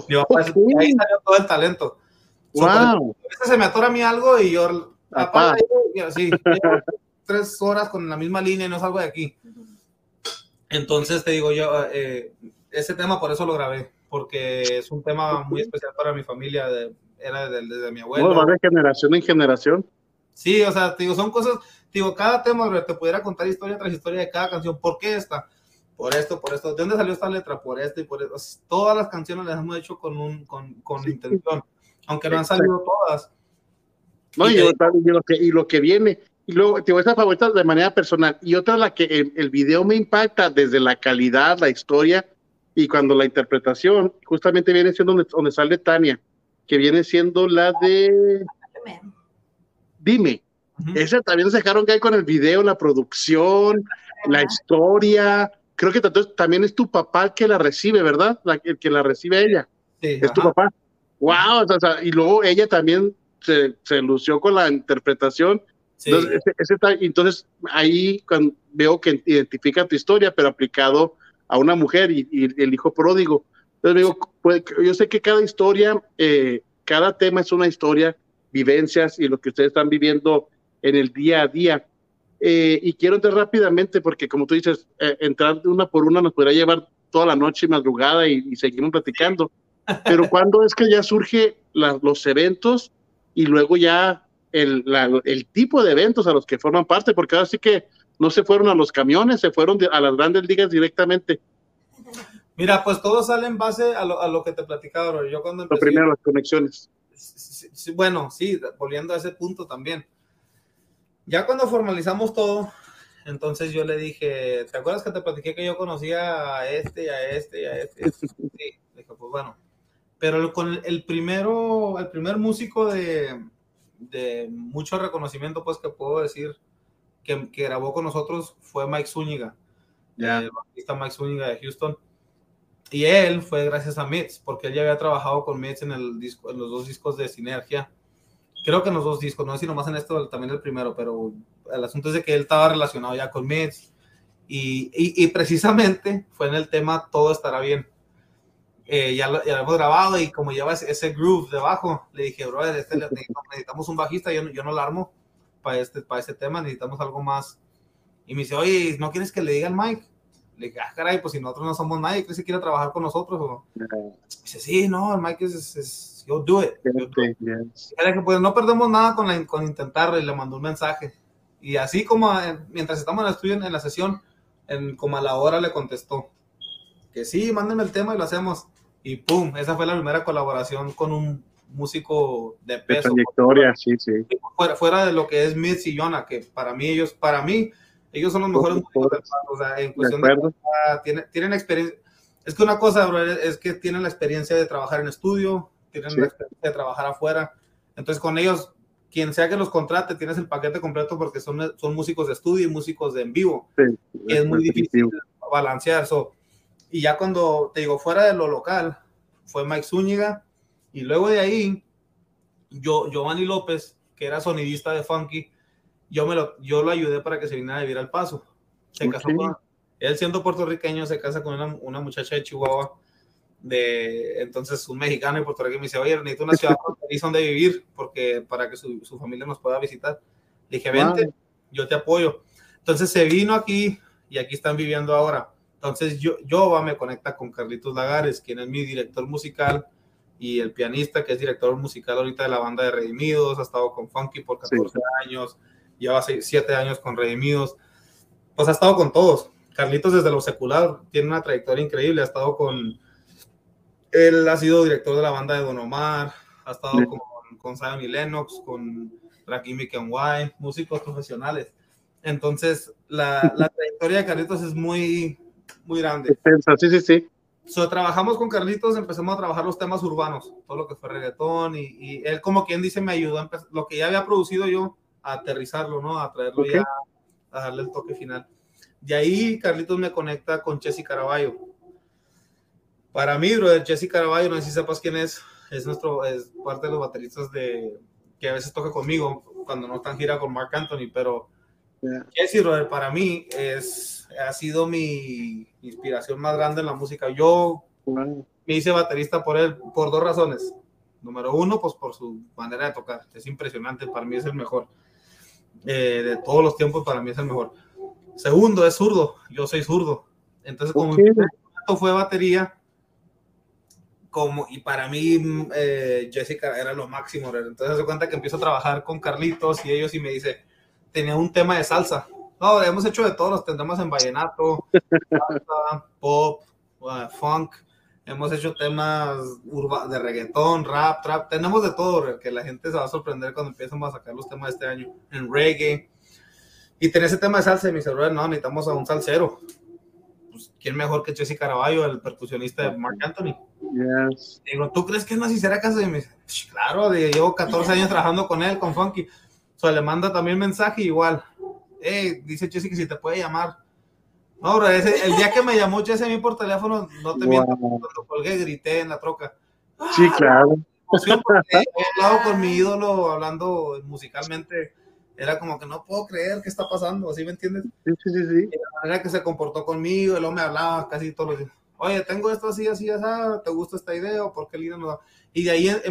Mi papá, es- Ok. ahí salió todo el talento. So, Wow. a veces se me atora a mí algo y yo, Papá. llevo tres horas con la misma línea y no salgo de aquí. Entonces te digo yo, eh, ese tema por eso lo grabé, porque es un tema muy especial para mi familia, de- era desde, desde mi abuelo. Bueno, va de generación en generación. Sí, o sea, te digo, son cosas, te digo, cada tema te pudiera contar historia tras historia de cada canción. ¿Por qué esta? Por esto, por esto. ¿De dónde salió esta letra? Por esto y por esto. O sea, todas las canciones las hemos hecho con, un, con, con Sí. intención, aunque no han salido todas. ¿no? Y Y, te- y lo que, y lo que viene. Y luego, digo, esta favorita de manera personal. Y otra, la que el, el video me impacta desde la calidad, la historia y cuando la interpretación, justamente viene siendo donde, donde sale Tania, que viene siendo la de Dime. Esa también se dejaron caer con el video, la producción, la historia. Creo que entonces también es tu papá el que la recibe, ¿verdad? La- el que la recibe ella. Sí, Es tu papá. Wow, o sea, y luego ella también se, se lució con la interpretación. Sí. Entonces, ese- ese ta- entonces, ahí cuando veo que identifica tu historia, pero aplicado a una mujer y, y el hijo pródigo. Entonces digo, pues, yo sé que cada historia, eh, cada tema es una historia, vivencias y lo que ustedes están viviendo en el día a día. Eh, y quiero entrar rápidamente porque como tú dices, eh, entrar de una por una nos podría llevar toda la noche y madrugada y, y seguimos platicando. Pero ¿cuándo es que ya surge la- los eventos y luego ya el, la- el tipo de eventos a los que forman parte? Porque ahora sí que no se fueron a los camiones, se fueron de- a las grandes ligas directamente. Mira, pues todo sale en base a lo, a lo que te platicaba, bro. Yo cuando Lo primero, las conexiones. bueno, sí, volviendo a ese punto también. Ya cuando formalizamos todo, entonces yo le dije, ¿te acuerdas que te platiqué que yo conocía a este, y a este, y a este? Sí, dije, pues bueno. Pero el- con el primero, el primer músico de, de mucho reconocimiento, pues que puedo decir, que, que grabó con nosotros fue Mike Zúñiga, Ya. el bajista Mike Zúñiga de Houston. Y él fue gracias a Mitz, porque él ya había trabajado con Mitz en, el disco, en los dos discos de Sinergia. Creo que en los dos discos, no sé si nomás en esto, también el primero, pero el asunto es de que él estaba relacionado ya con Mitz. Y, y, y precisamente fue en el tema Todo estará bien. Eh, ya, lo, ya lo hemos grabado y como lleva ese, ese groove debajo, le dije, brother, este, necesitamos, un bajista, yo, yo no la armo para este, para este tema, necesitamos algo más. Y me dice, oye, ¿no quieres que le diga al Mike? Le dije, ah, caray, pues si nosotros no somos nadie, ¿crees que quiere trabajar con nosotros? O, dice, sí, no, el Mike es, es, you'll do it. you'll do it". Dije, pues no perdemos nada con, la- con intentarlo y le mandó un mensaje. Y así como eh, mientras estamos en el estudio, en, en la sesión, en, como a la hora le contestó que sí, mándenme el tema y lo hacemos. Y pum, esa fue la primera colaboración con un músico de De peso. trayectoria, sí, sí. Fuera, fuera de lo que es Mitz y Yona, que para mí ellos, para mí, ellos son los mejores músicos del. O sea, en cuestión de acuerdo. Ah, tiene- tienen experiencia. Es que una cosa, bro, es que tienen la experiencia de trabajar en estudio, tienen Sí. la experiencia de trabajar afuera. Entonces, con ellos, quien sea que los contrate, tienes el paquete completo porque son, son músicos de estudio y músicos de en vivo. Sí, es muy difícil balancear. So, y ya cuando, te digo, fuera de lo local, fue Mike Zúñiga. Y luego de ahí, yo, Giovanni López, que era sonidista de Funky, yo, me lo, yo lo ayudé para que se viniera a vivir al paso. Se casó con, él siendo puertorriqueño, se casa con una, una muchacha de Chihuahua. De, entonces, un mexicano y puertorriqueño me dice, oye, necesito una ciudad fronteriza donde vivir, porque para que su, su familia nos pueda visitar. Le dije, vente, Wow. yo te apoyo. Entonces se vino aquí y aquí están viviendo ahora. Entonces yo, yo me conecta con Carlitos Lagares, quien es mi director musical y el pianista que es director musical ahorita de la banda de Redimidos, ha estado con Funky por 14 años, lleva 7 años con Redimidos, pues ha estado con todos. Carlitos desde lo secular tiene una trayectoria increíble, ha estado con, él ha sido director de la banda de Don Omar, ha estado Sí. con, con Zion y Lennox, con Rakim y Kenway, músicos profesionales. Entonces, la, la trayectoria de Carlitos es muy, muy grande. Sí, sí, sí. So, trabajamos con Carlitos, empezamos a trabajar los temas urbanos, todo lo que fue reggaetón, y, y él, como quien dice, me ayudó a lo que ya había producido yo, a aterrizarlo, ¿no? A traerlo Ok. ya, a darle el toque final. De ahí, Carlitos me conecta con Jesse Caraballo. Para mí, brother, Jesse Caraballo, no sé si sepas quién es, es nuestro, es parte de los bateristas de, que a veces toca conmigo, cuando no está en gira con Mark Anthony, pero Yeah. Jesse, brother, para mí es, ha sido mi inspiración más grande en la música. Yo me hice baterista por él por dos razones. Número uno, pues por su manera de tocar. Es impresionante, para mí es el mejor. Eh, de todos los tiempos, para mí es el mejor. Segundo, es zurdo. Yo soy zurdo. Entonces, como Ok. mi fue batería, como, y para mí mm, eh, Jessica era lo máximo. brother. Entonces, se cuenta que empiezo a trabajar con Carlitos y ellos y me dice, tenía un tema de salsa. No, hemos hecho de todos, los tendremos en vallenato, salsa, pop, uh, funk. Hemos hecho temas urba- de reggaetón, rap, trap. Tenemos de todo, que la gente se va a sorprender cuando empiezan a sacar los temas de este año. En reggae. Y tenía ese tema de salsa dice, brother, no, necesitamos a un salsero. Pues, ¿quién mejor que Jesse Caraballo, el percusionista de Mark Anthony? Yes. Digo, ¿tú crees que no si será caso? Y me dice, "Sh, claro, llevo 14 años trabajando con él, con Funky. O sea, le manda también mensaje igual. Eh, dice Jesse que si te puede llamar. No, bro, ese- el día que me llamó Jesse a mí por teléfono, no te miento, Wow. cuando colgué grité en la troca. Sí, claro. Emoción porque he hablado con mi ídolo, hablando musicalmente. Era como que no puedo creer qué está pasando, ¿así me entiendes? Sí, sí, sí, sí. la manera que se comportó conmigo, él me hablaba casi todos los días. Oye, tengo esto así, así, así, ¿te gusta esta idea? ¿O por qué Lina nos da? Y de ahí eh,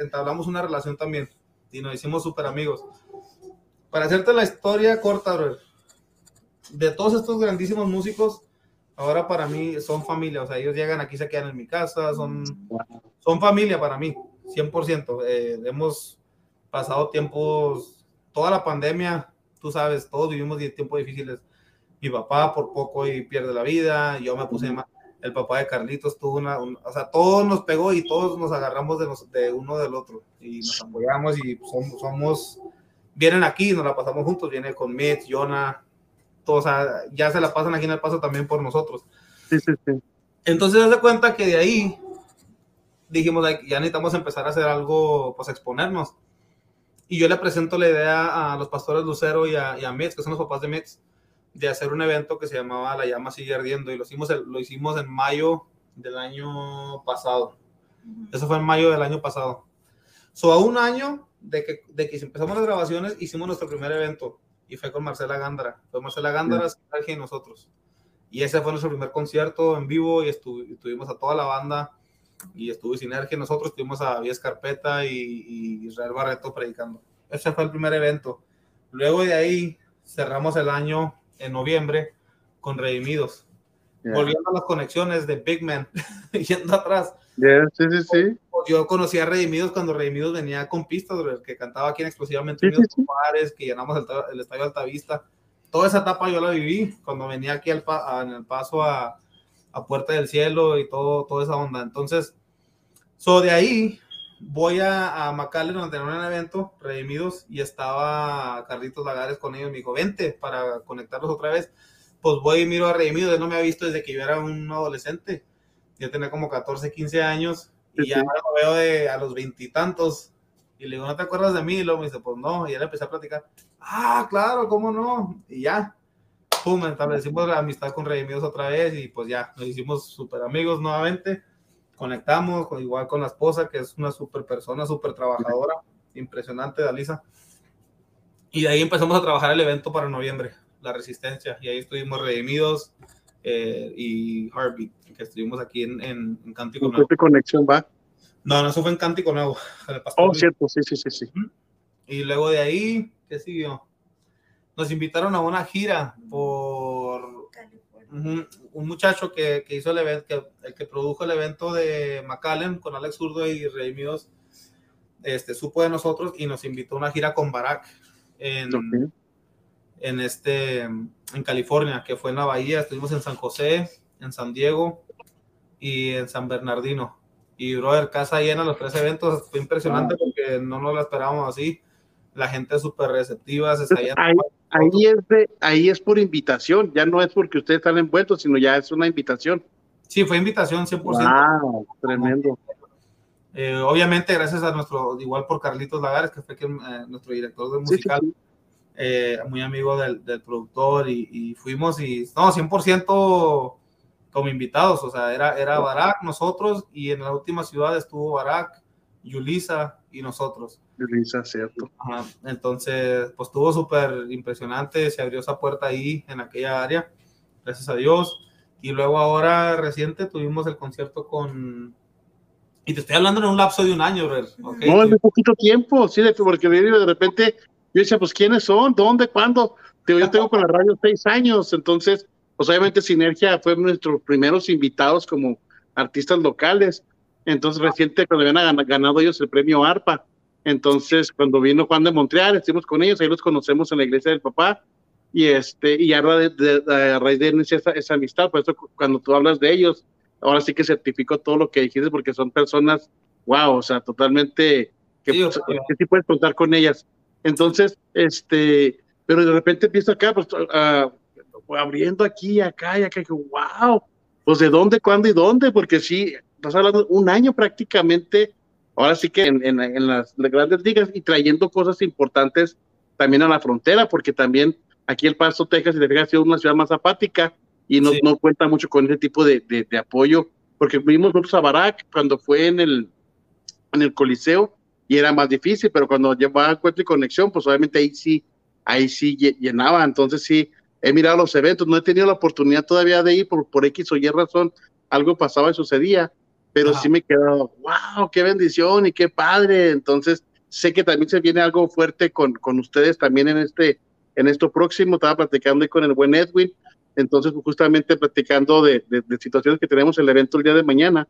entablamos una relación también y nos hicimos súper amigos. Para hacerte la historia corta, bro, de todos estos grandísimos músicos, ahora para mí son familia, o sea, ellos llegan aquí, se quedan en mi casa, son, son familia para mí, 100%. Eh, hemos pasado tiempos, toda la pandemia, tú sabes, todos vivimos tiempos difíciles. Mi papá por poco y pierde la vida, yo me puse mal. El papá de Carlitos tuvo una, un- o sea, todos nos pegó y todos nos agarramos de, nos- de uno del otro y nos apoyamos y somos, somos, vienen aquí, nos la pasamos juntos, viene con Mitch, Jonah, todos, o sea, ya se la pasan aquí en el paso también por nosotros. Sí, sí, sí. Entonces, de cuenta que de ahí dijimos, "Ay, ya necesitamos empezar a hacer algo, pues exponernos. Y yo le presento la idea a los pastores Lucero y a, y a Mitz, que son los papás de Mitz, de hacer un evento que se llamaba La Llama Sigue Ardiendo. Y lo hicimos, lo hicimos en mayo del año pasado. Eso fue en mayo del año pasado. So, a un año de que, de que empezamos las grabaciones, hicimos nuestro primer evento. Y fue con Marcela Gándara. Fue Marcela Gándara, Sinergia y nosotros. Y ese fue nuestro primer concierto en vivo y estu- y tuvimos a toda la banda y estuvo Sinergia. Nosotros tuvimos a Vías Carpeta y, y Israel Barreto predicando. Ese fue el primer evento. Luego de ahí cerramos el año en noviembre con Redimidos. Yeah. Volviendo a las conexiones de Big Man, yendo atrás. Sí, sí, sí. Yo conocí a Redimidos cuando Redimidos venía con pistas, que cantaba aquí en Explosivamente Sí, Unidos sí, sí. Que llenamos el, el Estadio Altavista. Toda esa etapa yo la viví cuando venía aquí al pa- a- en el paso a, a Puerta del Cielo y todo, toda esa onda. Entonces, so de ahí voy a, a McAllen donde tenían un evento, Redimidos, y estaba Carlitos Lagares con ellos. Me dijo, vente para conectarlos otra vez. Pues voy y miro a Redimidos, él no me ha visto desde que yo era un adolescente. Yo tenía como 14, 15 años y Sí, ya sí. lo veo de a los veintitantos Y le digo, ¿no te acuerdas de mí? Y luego me dice, pues no. Y él empecé a platicar. Ah, claro, ¿cómo no? Y ya, pum, establecimos la amistad con Redimidos otra vez y pues ya, nos hicimos súper amigos nuevamente. Conectamos, igual con la esposa, que es una súper persona, súper trabajadora, impresionante, Dalisa. Y de ahí empezamos a trabajar el evento para noviembre, la resistencia. Y ahí estuvimos Redimidos eh, y Heartbeat, que estuvimos aquí en, en, en Cántico Nuevo. ¿Qué conexión va? No, no, eso fue en Cántico Nuevo. oh, cierto, sí, sí, sí, sí. Y luego de ahí, ¿qué siguió? Nos invitaron a una gira por un, un muchacho que, que, hizo el evento, que, el que produjo el evento de McAllen con Alex Zurdo y Redimidos, este, supo de nosotros y nos invitó a una gira con Barack en, okay. En, este, en California, que fue en la Bahía. Estuvimos en San José, en San Diego y en San Bernardino. Y, brother, casa llena los tres eventos. Fue impresionante wow. porque no nos lo esperábamos así. La gente súper receptiva. Se ahí, ahí, es de, ahí es por invitación. Ya no es porque ustedes están envueltos, sino ya es una invitación. Sí, fue invitación 100%. Wow, tremendo. Eh, obviamente, gracias a nuestro, igual por Carlitos Lagares, que fue quien, eh, nuestro director de musical, sí, sí, sí. Eh, muy amigo del, del productor, y, y, fuimos y, no, 100% como invitados, o sea, era, era Barak, nosotros, y en la última ciudad estuvo Barak, Yulisa y nosotros. Yulisa, cierto. Ajá. Entonces, pues estuvo súper impresionante, se abrió esa puerta ahí, en aquella área, gracias a Dios. Y luego ahora, reciente, tuvimos el concierto con... Y te estoy hablando en un lapso de un año, ¿okay? No, es de poquito tiempo, sí, porque de repente yo decía, pues, ¿quiénes son? ¿Dónde? ¿Cuándo? Yo tengo con la radio seis años, entonces pues obviamente Sinergia fue nuestros primeros invitados como artistas locales. Entonces, reciente, cuando habían ganado ellos el premio ARPA. Entonces, cuando vino Juan de Montreal, estuvimos con ellos, ahí los conocemos en la iglesia del papá. Y, este, y ahora de, a raíz de esa, esa amistad, por eso cuando tú hablas de ellos, ahora sí que certifico todo lo que dijiste, porque son personas, wow, o sea, totalmente, que sí, pues, que sí puedes contar con ellas. Entonces, este, pero de repente empiezo acá, pues, uh, abriendo aquí, acá y acá, que wow, pues de dónde, cuándo y dónde, porque sí, estás hablando un año prácticamente, ahora sí que en, en, en las, las, grandes ligas y trayendo cosas importantes también a la frontera, porque también aquí el Paso, Texas, y de ha sido una ciudad más apática y no, sí. no cuenta mucho con ese tipo de, de, de, apoyo, porque vimos nosotros a Barack cuando fue en el, en el Coliseo y era más difícil, pero cuando llevaba encuentro y conexión, pues obviamente ahí sí, ahí sí llenaba, entonces sí, he mirado los eventos, no he tenido la oportunidad todavía de ir por, por X o Y razón, algo pasaba y sucedía, pero Ajá. sí me he quedado, wow, qué bendición y qué padre. Entonces, sé que también se viene algo fuerte con, con ustedes también en este, en esto próximo. Estaba platicando ahí con el buen Edwin, entonces justamente platicando de, de, de situaciones que tenemos en el evento el día de mañana.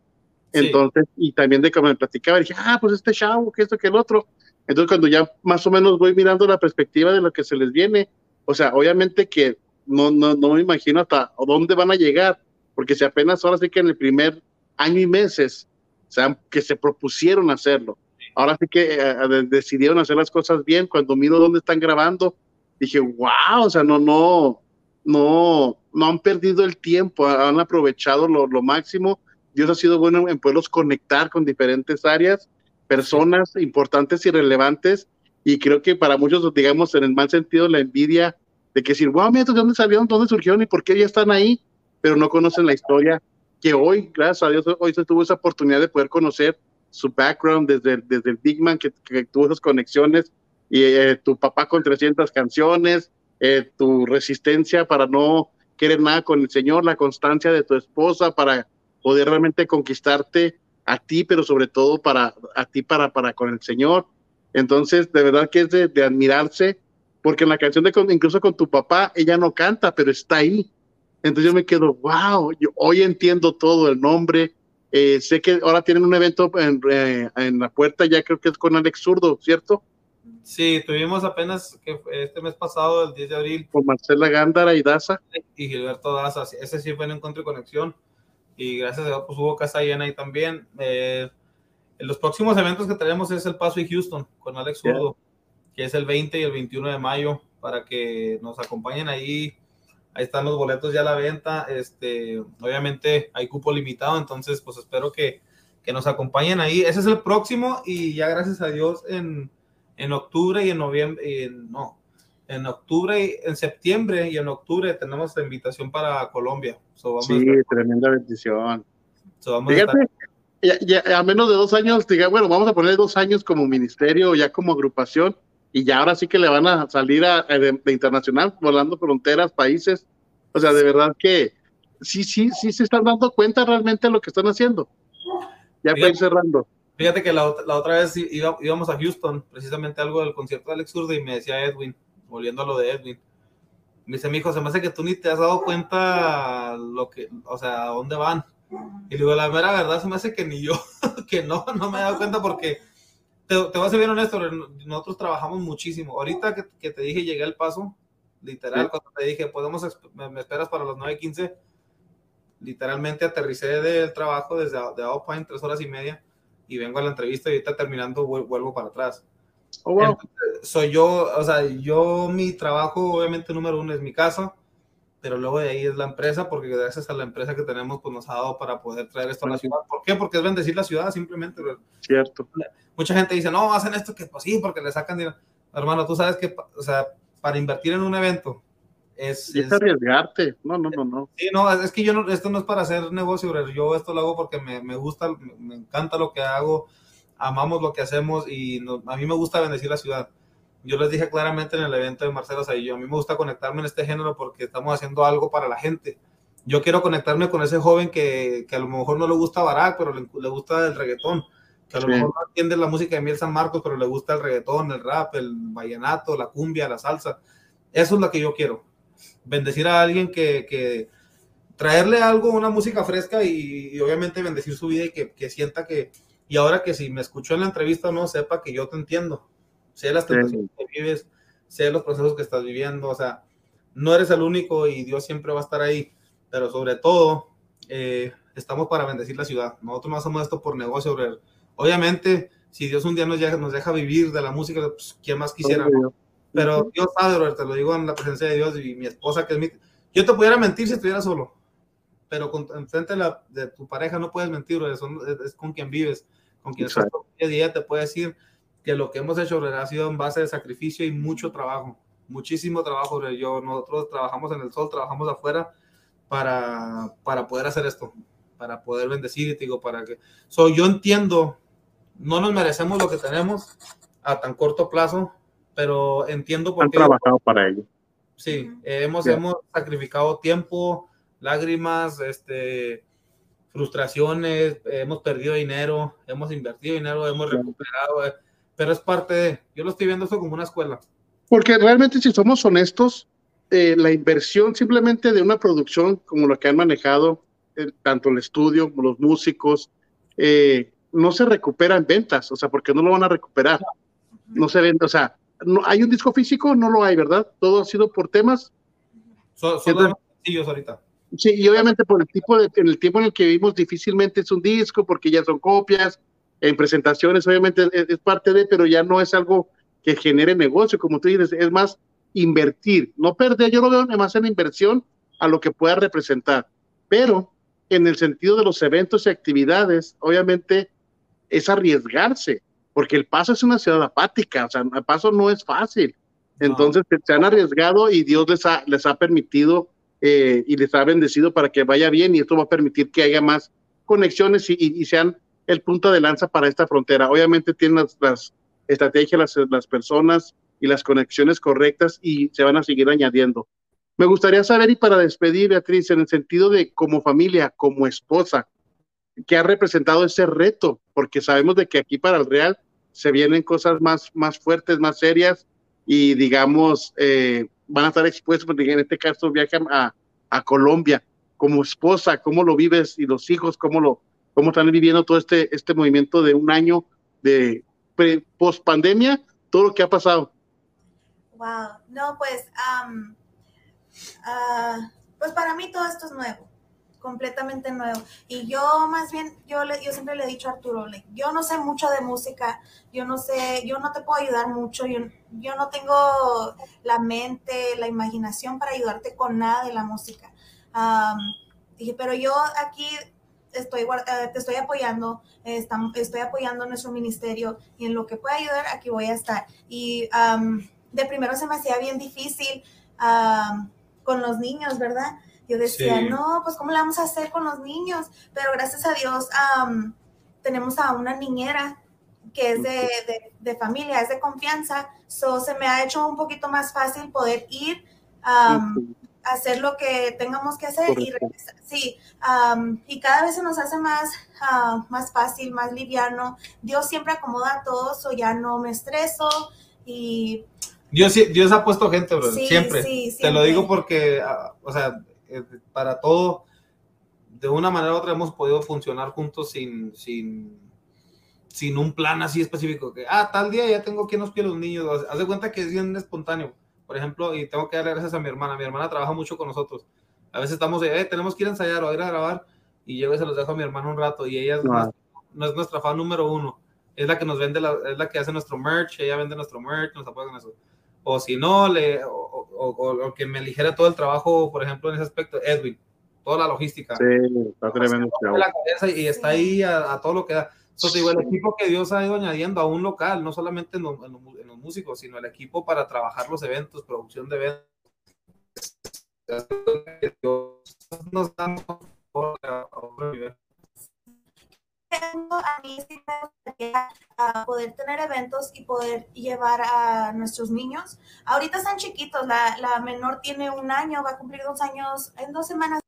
Entonces, y también de cómo me platicaba, dije, ah, pues este chavo, que esto, que el otro. Entonces, cuando ya más o menos voy mirando la perspectiva de lo que se les viene, o sea, obviamente que no, no, no me imagino hasta dónde van a llegar, porque si apenas ahora sí que en el primer año y meses, o sea, que se propusieron hacerlo, ahora sí que eh, decidieron hacer las cosas bien, cuando miro dónde están grabando, dije, wow, o sea, no, no, no, no han perdido el tiempo, han aprovechado lo, lo máximo, Dios ha sido bueno en poderlos conectar con diferentes áreas, personas importantes y relevantes, y creo que para muchos, digamos, en el mal sentido, la envidia de que decir, wow, mira, ¿de dónde salieron? ¿Dónde surgieron? ¿Y por qué ya están ahí? Pero no conocen la historia que hoy, gracias a Dios, hoy se tuvo esa oportunidad de poder conocer su background desde, desde el Big Man, que, que tuvo esas conexiones, y eh, tu papá con 300 canciones, eh, tu resistencia para no querer nada con el Señor, la constancia de tu esposa para poder realmente conquistarte a ti, pero sobre todo para a ti, para, para con el Señor. Entonces, de verdad que es de, de admirarse porque en la canción de incluso con tu papá, ella no canta, pero está ahí. Entonces yo me quedo, wow, yo hoy entiendo todo, el nombre. Eh, sé que ahora tienen un evento en, eh, en, la puerta, ya creo que es con Alex Zurdo, ¿cierto? Sí, tuvimos apenas que este mes pasado, el 10 de abril. Con Marcela Gándara y Daza. Y Gilberto Daza, ese sí fue en Encuentro y Conexión. Y gracias a Dios, pues hubo casa llena ahí también. Eh, los próximos eventos que tenemos es El Paso y Houston con Alex Zurdo. Yeah que es el 20 y el 21 de mayo, para que nos acompañen ahí. Ahí están los boletos ya a la venta. Este, obviamente hay cupo limitado, entonces pues espero que, que nos acompañen ahí. Ese es el próximo y ya gracias a Dios en, en octubre y en noviembre, no, en octubre, y, en septiembre y en octubre tenemos la invitación para Colombia. sí, tremenda bendición. Fíjate, ya, a menos de dos años, diga, bueno, vamos a poner dos años como ministerio, ya como agrupación, y ya ahora sí que le van a salir a, de, internacional, volando fronteras, países. O sea, de verdad que sí, sí, sí se están dando cuenta realmente de lo que están haciendo. Ya para ir cerrando. Fíjate que la, la otra vez íbamos a Houston, precisamente algo del concierto de Alex Urde, y me decía Edwin, volviendo a lo de Edwin, me dice, mi hijo, se me hace que tú ni te has dado cuenta lo que, o sea, a dónde van. Y le digo, la mera verdad se me hace que ni yo, que no, no me he dado cuenta porque, te, te voy a ser bien honesto, nosotros trabajamos muchísimo. Ahorita que, que te dije, llegué al paso, literal, cuando te dije, podemos, me, esperas para las 9.15, literalmente aterricé del trabajo desde de tres horas y media, y vengo a la entrevista y ahorita terminando vuelvo para atrás. Oh, soy yo, o sea, yo mi trabajo obviamente número uno es mi casa, pero luego de ahí es la empresa, porque gracias a la empresa que tenemos, pues nos ha dado para poder traer esto a la ciudad. ¿Por qué? Porque es bendecir la ciudad, simplemente. Cierto. Mucha gente dice, no, hacen esto que pues sí, porque le sacan dinero. Hermano, tú sabes que, o sea, para invertir en un evento es... es, arriesgarte, no, no, no, no. Sí, no, es que yo no, esto no es para hacer negocio, yo esto lo hago porque me, me gusta, me, encanta lo que hago, amamos lo que hacemos y a mí me gusta bendecir la ciudad yo les dije claramente en el evento de Marcelo Saillo, a mí me gusta conectarme en este género porque estamos haciendo algo para la gente. Yo quiero conectarme con ese joven que, que a lo mejor no le gusta Barack, pero le, le gusta el reggaetón, que a lo mejor no entiende la música de Miel San Marcos, pero le gusta el reggaetón, el rap, el vallenato, la cumbia, la salsa. Eso es lo que yo quiero. Bendecir a alguien que, que traerle algo, una música fresca y, obviamente bendecir su vida y que, que sienta que, y ahora que si me escuchó en la entrevista no, sepa que yo te entiendo sé las tentaciones que vives, sé los procesos que estás viviendo, o sea, no eres el único y Dios siempre va a estar ahí, pero sobre todo, eh, estamos para bendecir la ciudad. Nosotros no hacemos esto por negocio, obviamente, si Dios un día nos deja, nos deja vivir de la música, pues, ¿quién más quisiera? Pero Dios sabe, te lo digo en la presencia de Dios y mi esposa, que es mi... Yo te pudiera mentir si estuviera solo, pero con, en frente de, la, de tu pareja no puedes mentir, es, es, con quien vives, con quien estás día a día, te puede decir, que lo que hemos hecho ha sido en base de sacrificio y mucho trabajo, muchísimo trabajo. Yo, nosotros trabajamos en el sol, trabajamos afuera para, para poder hacer esto, para poder bendecir, y digo, para que... So, yo entiendo, no nos merecemos lo que tenemos a tan corto plazo, pero entiendo por Han trabajado para ello. Sí, hemos, hemos sacrificado tiempo, lágrimas, este, frustraciones, hemos perdido dinero, hemos invertido dinero, hemos recuperado. Pero es parte de, yo lo estoy viendo esto como una escuela. Porque realmente si somos honestos, eh, la inversión simplemente de una producción como la que han manejado eh, tanto el estudio como los músicos, eh, no se recupera en ventas, o sea, porque no lo van a recuperar. No se vende, o sea, no, ¿hay un disco físico? No lo hay, ¿verdad? Todo ha sido por temas. Son, sencillos ahorita. Sí, y obviamente por el tipo de, en el tiempo en el que vivimos difícilmente es un disco porque ya son copias, en presentaciones, obviamente es, parte de, pero ya no es algo que genere negocio, como tú dices, es más invertir, no perder, yo lo veo más en inversión a lo que pueda representar, pero en el sentido de los eventos y actividades, obviamente es arriesgarse, porque el paso es una ciudad apática, o sea, el paso no es fácil. Entonces se han arriesgado y Dios les ha, les ha permitido eh, y les ha bendecido para que vaya bien y esto va a permitir que haya más conexiones y, y sean el punto de lanza para esta frontera. Obviamente tienen las, estrategias, las, personas y las conexiones correctas y se van a seguir añadiendo. Me gustaría saber, y para despedir, Beatriz, en el sentido de como familia, como esposa, ¿qué ha representado ese reto? Porque sabemos de que aquí para el Real se vienen cosas más, más fuertes, más serias, y digamos, eh, van a estar expuestos, porque en este caso viajan a, a Colombia. Como esposa, ¿cómo lo vives? Y los hijos, ¿cómo lo, cómo están viviendo todo este, este movimiento de un año de post pandemia, todo lo que ha pasado. Wow, no, pues, ah, pues para mí todo esto es nuevo, completamente nuevo. Y yo más bien, yo, le, yo siempre le he dicho a Arturo, yo no sé mucho de música, yo no sé, yo no te puedo ayudar mucho, yo, yo no tengo la mente, la imaginación para ayudarte con nada de la música. dije, pero yo aquí estoy, eh, te estoy apoyando, estoy apoyando nuestro ministerio y en lo que pueda ayudar, aquí voy a estar. Y de primero se me hacía bien difícil con los niños, ¿verdad? Yo decía, no, pues ¿cómo le vamos a hacer con los niños? Pero gracias a Dios tenemos a una niñera que es de, de, familia, es de confianza, so se me ha hecho un poquito más fácil poder ir hacer lo que tengamos que hacer y regresar. Sí, y cada vez se nos hace más, ah, más fácil, más liviano. Dios siempre acomoda todo, so ya no me estreso y... Dios, Dios ha puesto gente, bro, siempre. Te lo digo porque, ah, o sea, eh, para todo, de una manera u otra hemos podido funcionar juntos sin, sin, sin un plan así específico. Que, ah, tal día ya tengo quien nos pide los niños. Haz de cuenta que es bien espontáneo. Por ejemplo, y tengo que darle gracias a mi hermana. Mi hermana trabaja mucho con nosotros. A veces estamos, eh, tenemos que ir a ensayar o ir a grabar. Y yo se los dejo a mi hermana un rato. Y ella no es nuestra fan número uno. Es la que nos vende, la, es la que hace nuestro merch. Ella vende nuestro merch, nos apoya con eso. O si no, le, o, o, que me eligera todo el trabajo, por ejemplo, en ese aspecto, Edwin toda la logística. Sí, está tremendo. y está ahí a, todo lo que da. Entonces, digo, el equipo que Dios ha ido añadiendo a un local, no solamente en, los, músicos, sino el equipo para trabajar los eventos, producción de eventos. Nos a mí sí me gustaría poder tener eventos y poder llevar a nuestros niños. Ahorita están chiquitos, la, la menor tiene un año, va a cumplir dos años en dos semanas.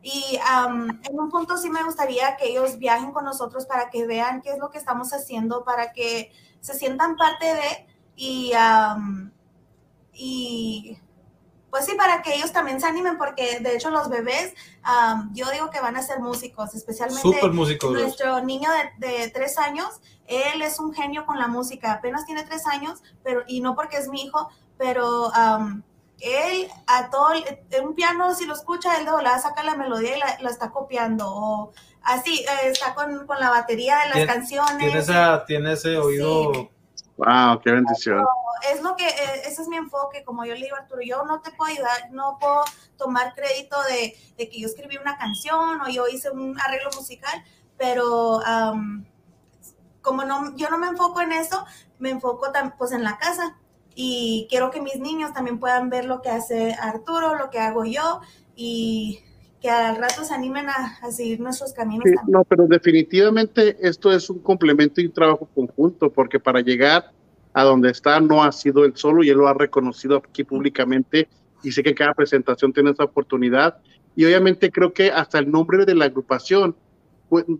Y en un punto sí me gustaría que ellos viajen con nosotros para que vean qué es lo que estamos haciendo, para que se sientan parte de y, y pues sí, para que ellos también se animen, porque de hecho los bebés, yo digo que van a ser músicos, especialmente nuestro niño de, de, tres años, él es un genio con la música, apenas tiene tres años, pero y no porque es mi hijo, pero él a todo, un piano si lo escucha, él de volada saca la melodía y la, está copiando, o así, eh, está con, la batería de las canciones. Tiene, esa, tiene ese oído. Wow, qué bendición. Es lo que, eh, ese es mi enfoque, como yo le digo a Arturo, yo no te puedo ayudar, no puedo tomar crédito de, que yo escribí una canción o yo hice un arreglo musical, pero como no, yo no me enfoco en eso, me enfoco pues en la casa y quiero que mis niños también puedan ver lo que hace Arturo, lo que hago yo y que al rato se animen a, seguir nuestros caminos. no, pero definitivamente esto es un complemento y un trabajo conjunto, porque para llegar a donde está no ha sido él solo y él lo ha reconocido aquí públicamente y sé que cada presentación tiene esa oportunidad y obviamente creo que hasta el nombre de la agrupación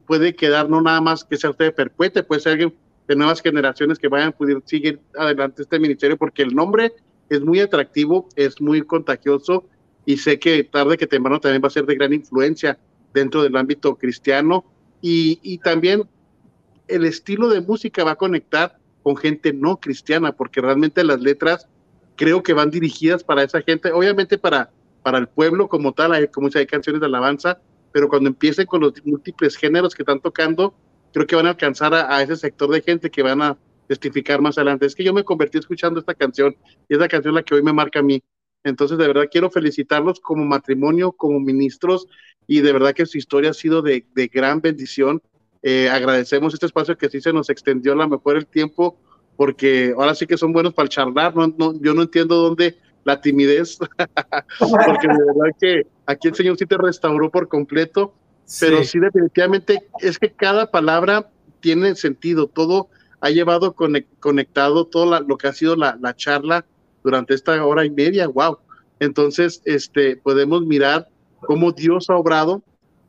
puede, quedar no nada más que sea usted de percuete, puede ser alguien de nuevas generaciones que vayan a poder seguir adelante este ministerio, porque el nombre es muy atractivo, es muy contagioso y sé que tarde que temprano también va a ser de gran influencia dentro del ámbito cristiano. Y, y también el estilo de música va a conectar con gente no cristiana, porque realmente las letras creo que van dirigidas para esa gente, obviamente para, para el pueblo como tal, hay, como hay canciones de alabanza, pero cuando empiecen con los múltiples géneros que están tocando, creo que van a alcanzar a, ese sector de gente que van a testificar más adelante. Es que yo me convertí escuchando esta canción y es la canción la que hoy me marca a mí. Entonces, de verdad quiero felicitarlos como matrimonio, como ministros, y de verdad que su historia ha sido de, gran bendición. Eh, agradecemos este espacio que sí se nos extendió a lo mejor el tiempo, porque ahora sí que son buenos para charlar. No, no, yo no entiendo dónde la timidez, porque de verdad que aquí el Señor sí te restauró por completo pero sí. definitivamente es que cada palabra tiene sentido, todo ha llevado conectado todo lo que ha sido la, charla durante esta hora y media, wow. Entonces, este, podemos mirar cómo Dios ha obrado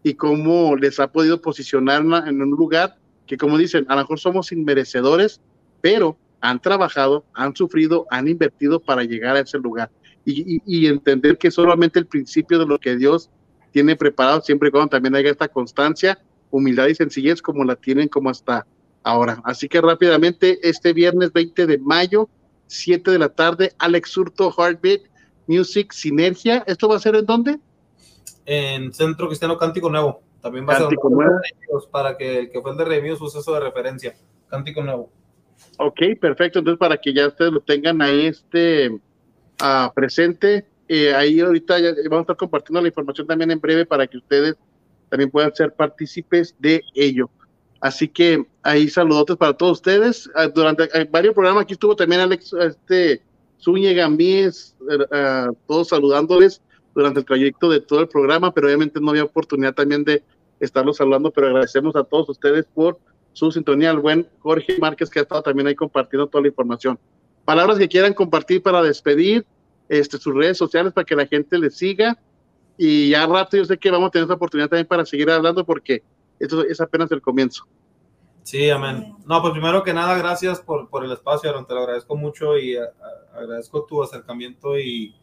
y cómo les ha podido posicionar en un lugar que, como dicen, a lo mejor somos inmerecedores, pero han trabajado, han sufrido, han invertido para llegar a ese lugar y, y entender que solamente el principio de lo que Dios tiene preparado siempre y cuando también haya esta constancia, humildad y sencillez como la tienen como hasta ahora. Así que rápidamente, este viernes 20 de mayo, 7 de la tarde, Alex Surto, Heartbeat, Music, Sinergia. ¿Esto va a ser en dónde? En Centro Cristiano Cántico Nuevo. También va a ser nuevo. para que el que fue el de Reviews use eso de referencia. Cántico Nuevo. Ok, perfecto. Entonces, para que ya ustedes lo tengan ahí este, uh, presente, eh, ahí ahorita ya vamos a estar compartiendo la información también en breve para que ustedes también puedan ser partícipes de ello. Así que ahí saludotes para todos ustedes. Ah, durante eh, varios programas aquí estuvo también Alex este, Zúñiga, Mies, uh, todos saludándoles durante el trayecto de todo el programa, pero obviamente no había oportunidad también de estarlos saludando, pero agradecemos a todos ustedes por su sintonía, al buen Jorge Márquez que ha estado también ahí compartiendo toda la información. Palabras que quieran compartir para despedir, este, sus redes sociales para que la gente les siga y ya rato yo sé que vamos a tener esa oportunidad también para seguir hablando porque esto es apenas el comienzo. Sí, amén. No, pues primero que nada, gracias por, por el espacio, Aaron, te lo agradezco mucho y agradezco tu acercamiento y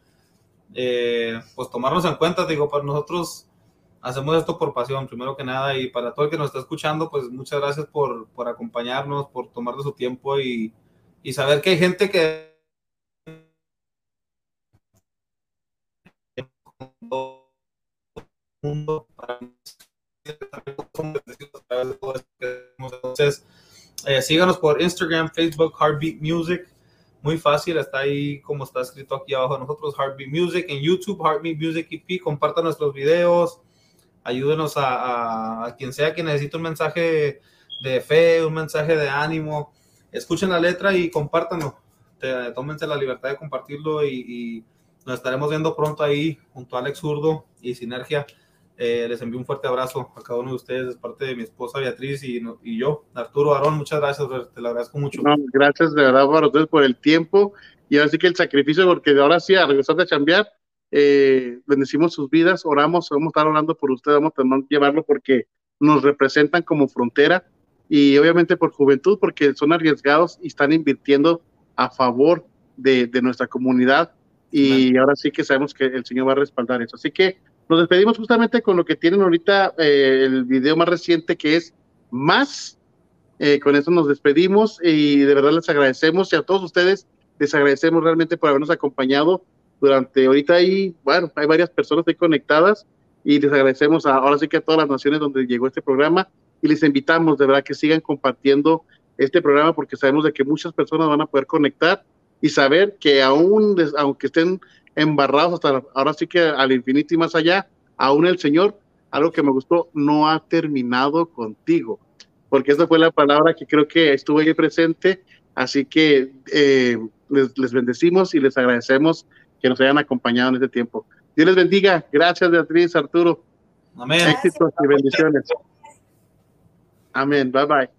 eh, pues tomarnos en cuenta, digo, para nosotros hacemos esto por pasión, primero que nada, y para todo el que nos está escuchando, pues muchas gracias por, por acompañarnos, por tomar de su tiempo y, y saber que hay gente que mundo entonces eh, síganos por Instagram, Facebook, Heartbeat Music. Muy fácil, está ahí como está escrito aquí abajo de nosotros, Heartbeat Music, en YouTube, Heartbeat Music EP, compartan nuestros videos, ayúdenos a, quien sea que necesite un mensaje de fe, un mensaje de ánimo, escuchen la letra y compártanlo, tómense la libertad de compartirlo y nos estaremos viendo pronto ahí junto a Alex Zurdo y Sinergia. Eh, les envío un fuerte abrazo a cada uno de ustedes, de parte de mi esposa Beatriz y, y yo, Arturo Aarón. Muchas gracias, te lo agradezco mucho. gracias de verdad para ustedes por el tiempo y ahora sí que el sacrificio, porque ahora sí, a regresar de chambear, eh, bendecimos sus vidas, oramos, vamos a estar orando por ustedes, vamos a llevarlo porque nos representan como frontera y obviamente por juventud, porque son arriesgados y están invirtiendo a favor de, de nuestra comunidad y ahora sí que sabemos que el Señor va a respaldar eso. Así que nos despedimos justamente con lo que tienen ahorita eh, el video más reciente que es Más. Eh, con eso nos despedimos y de verdad les agradecemos y a todos ustedes les agradecemos realmente por habernos acompañado durante ahorita ahí, bueno, hay varias personas ahí conectadas y les agradecemos ahora sí que a todas las naciones donde llegó este programa y les invitamos de verdad que sigan compartiendo este programa porque sabemos de que muchas personas van a poder conectar y saber que aún, aunque estén embarrados hasta ahora sí que al infinito y más allá, aún el Señor, algo que me gustó, no ha terminado contigo, porque esa fue la palabra que creo que estuvo ahí presente, así que eh, les, bendecimos y les agradecemos que nos hayan acompañado en este tiempo. Dios les bendiga, gracias Beatriz, Arturo. Amén. Éxitos y bendiciones. Amén, bye bye.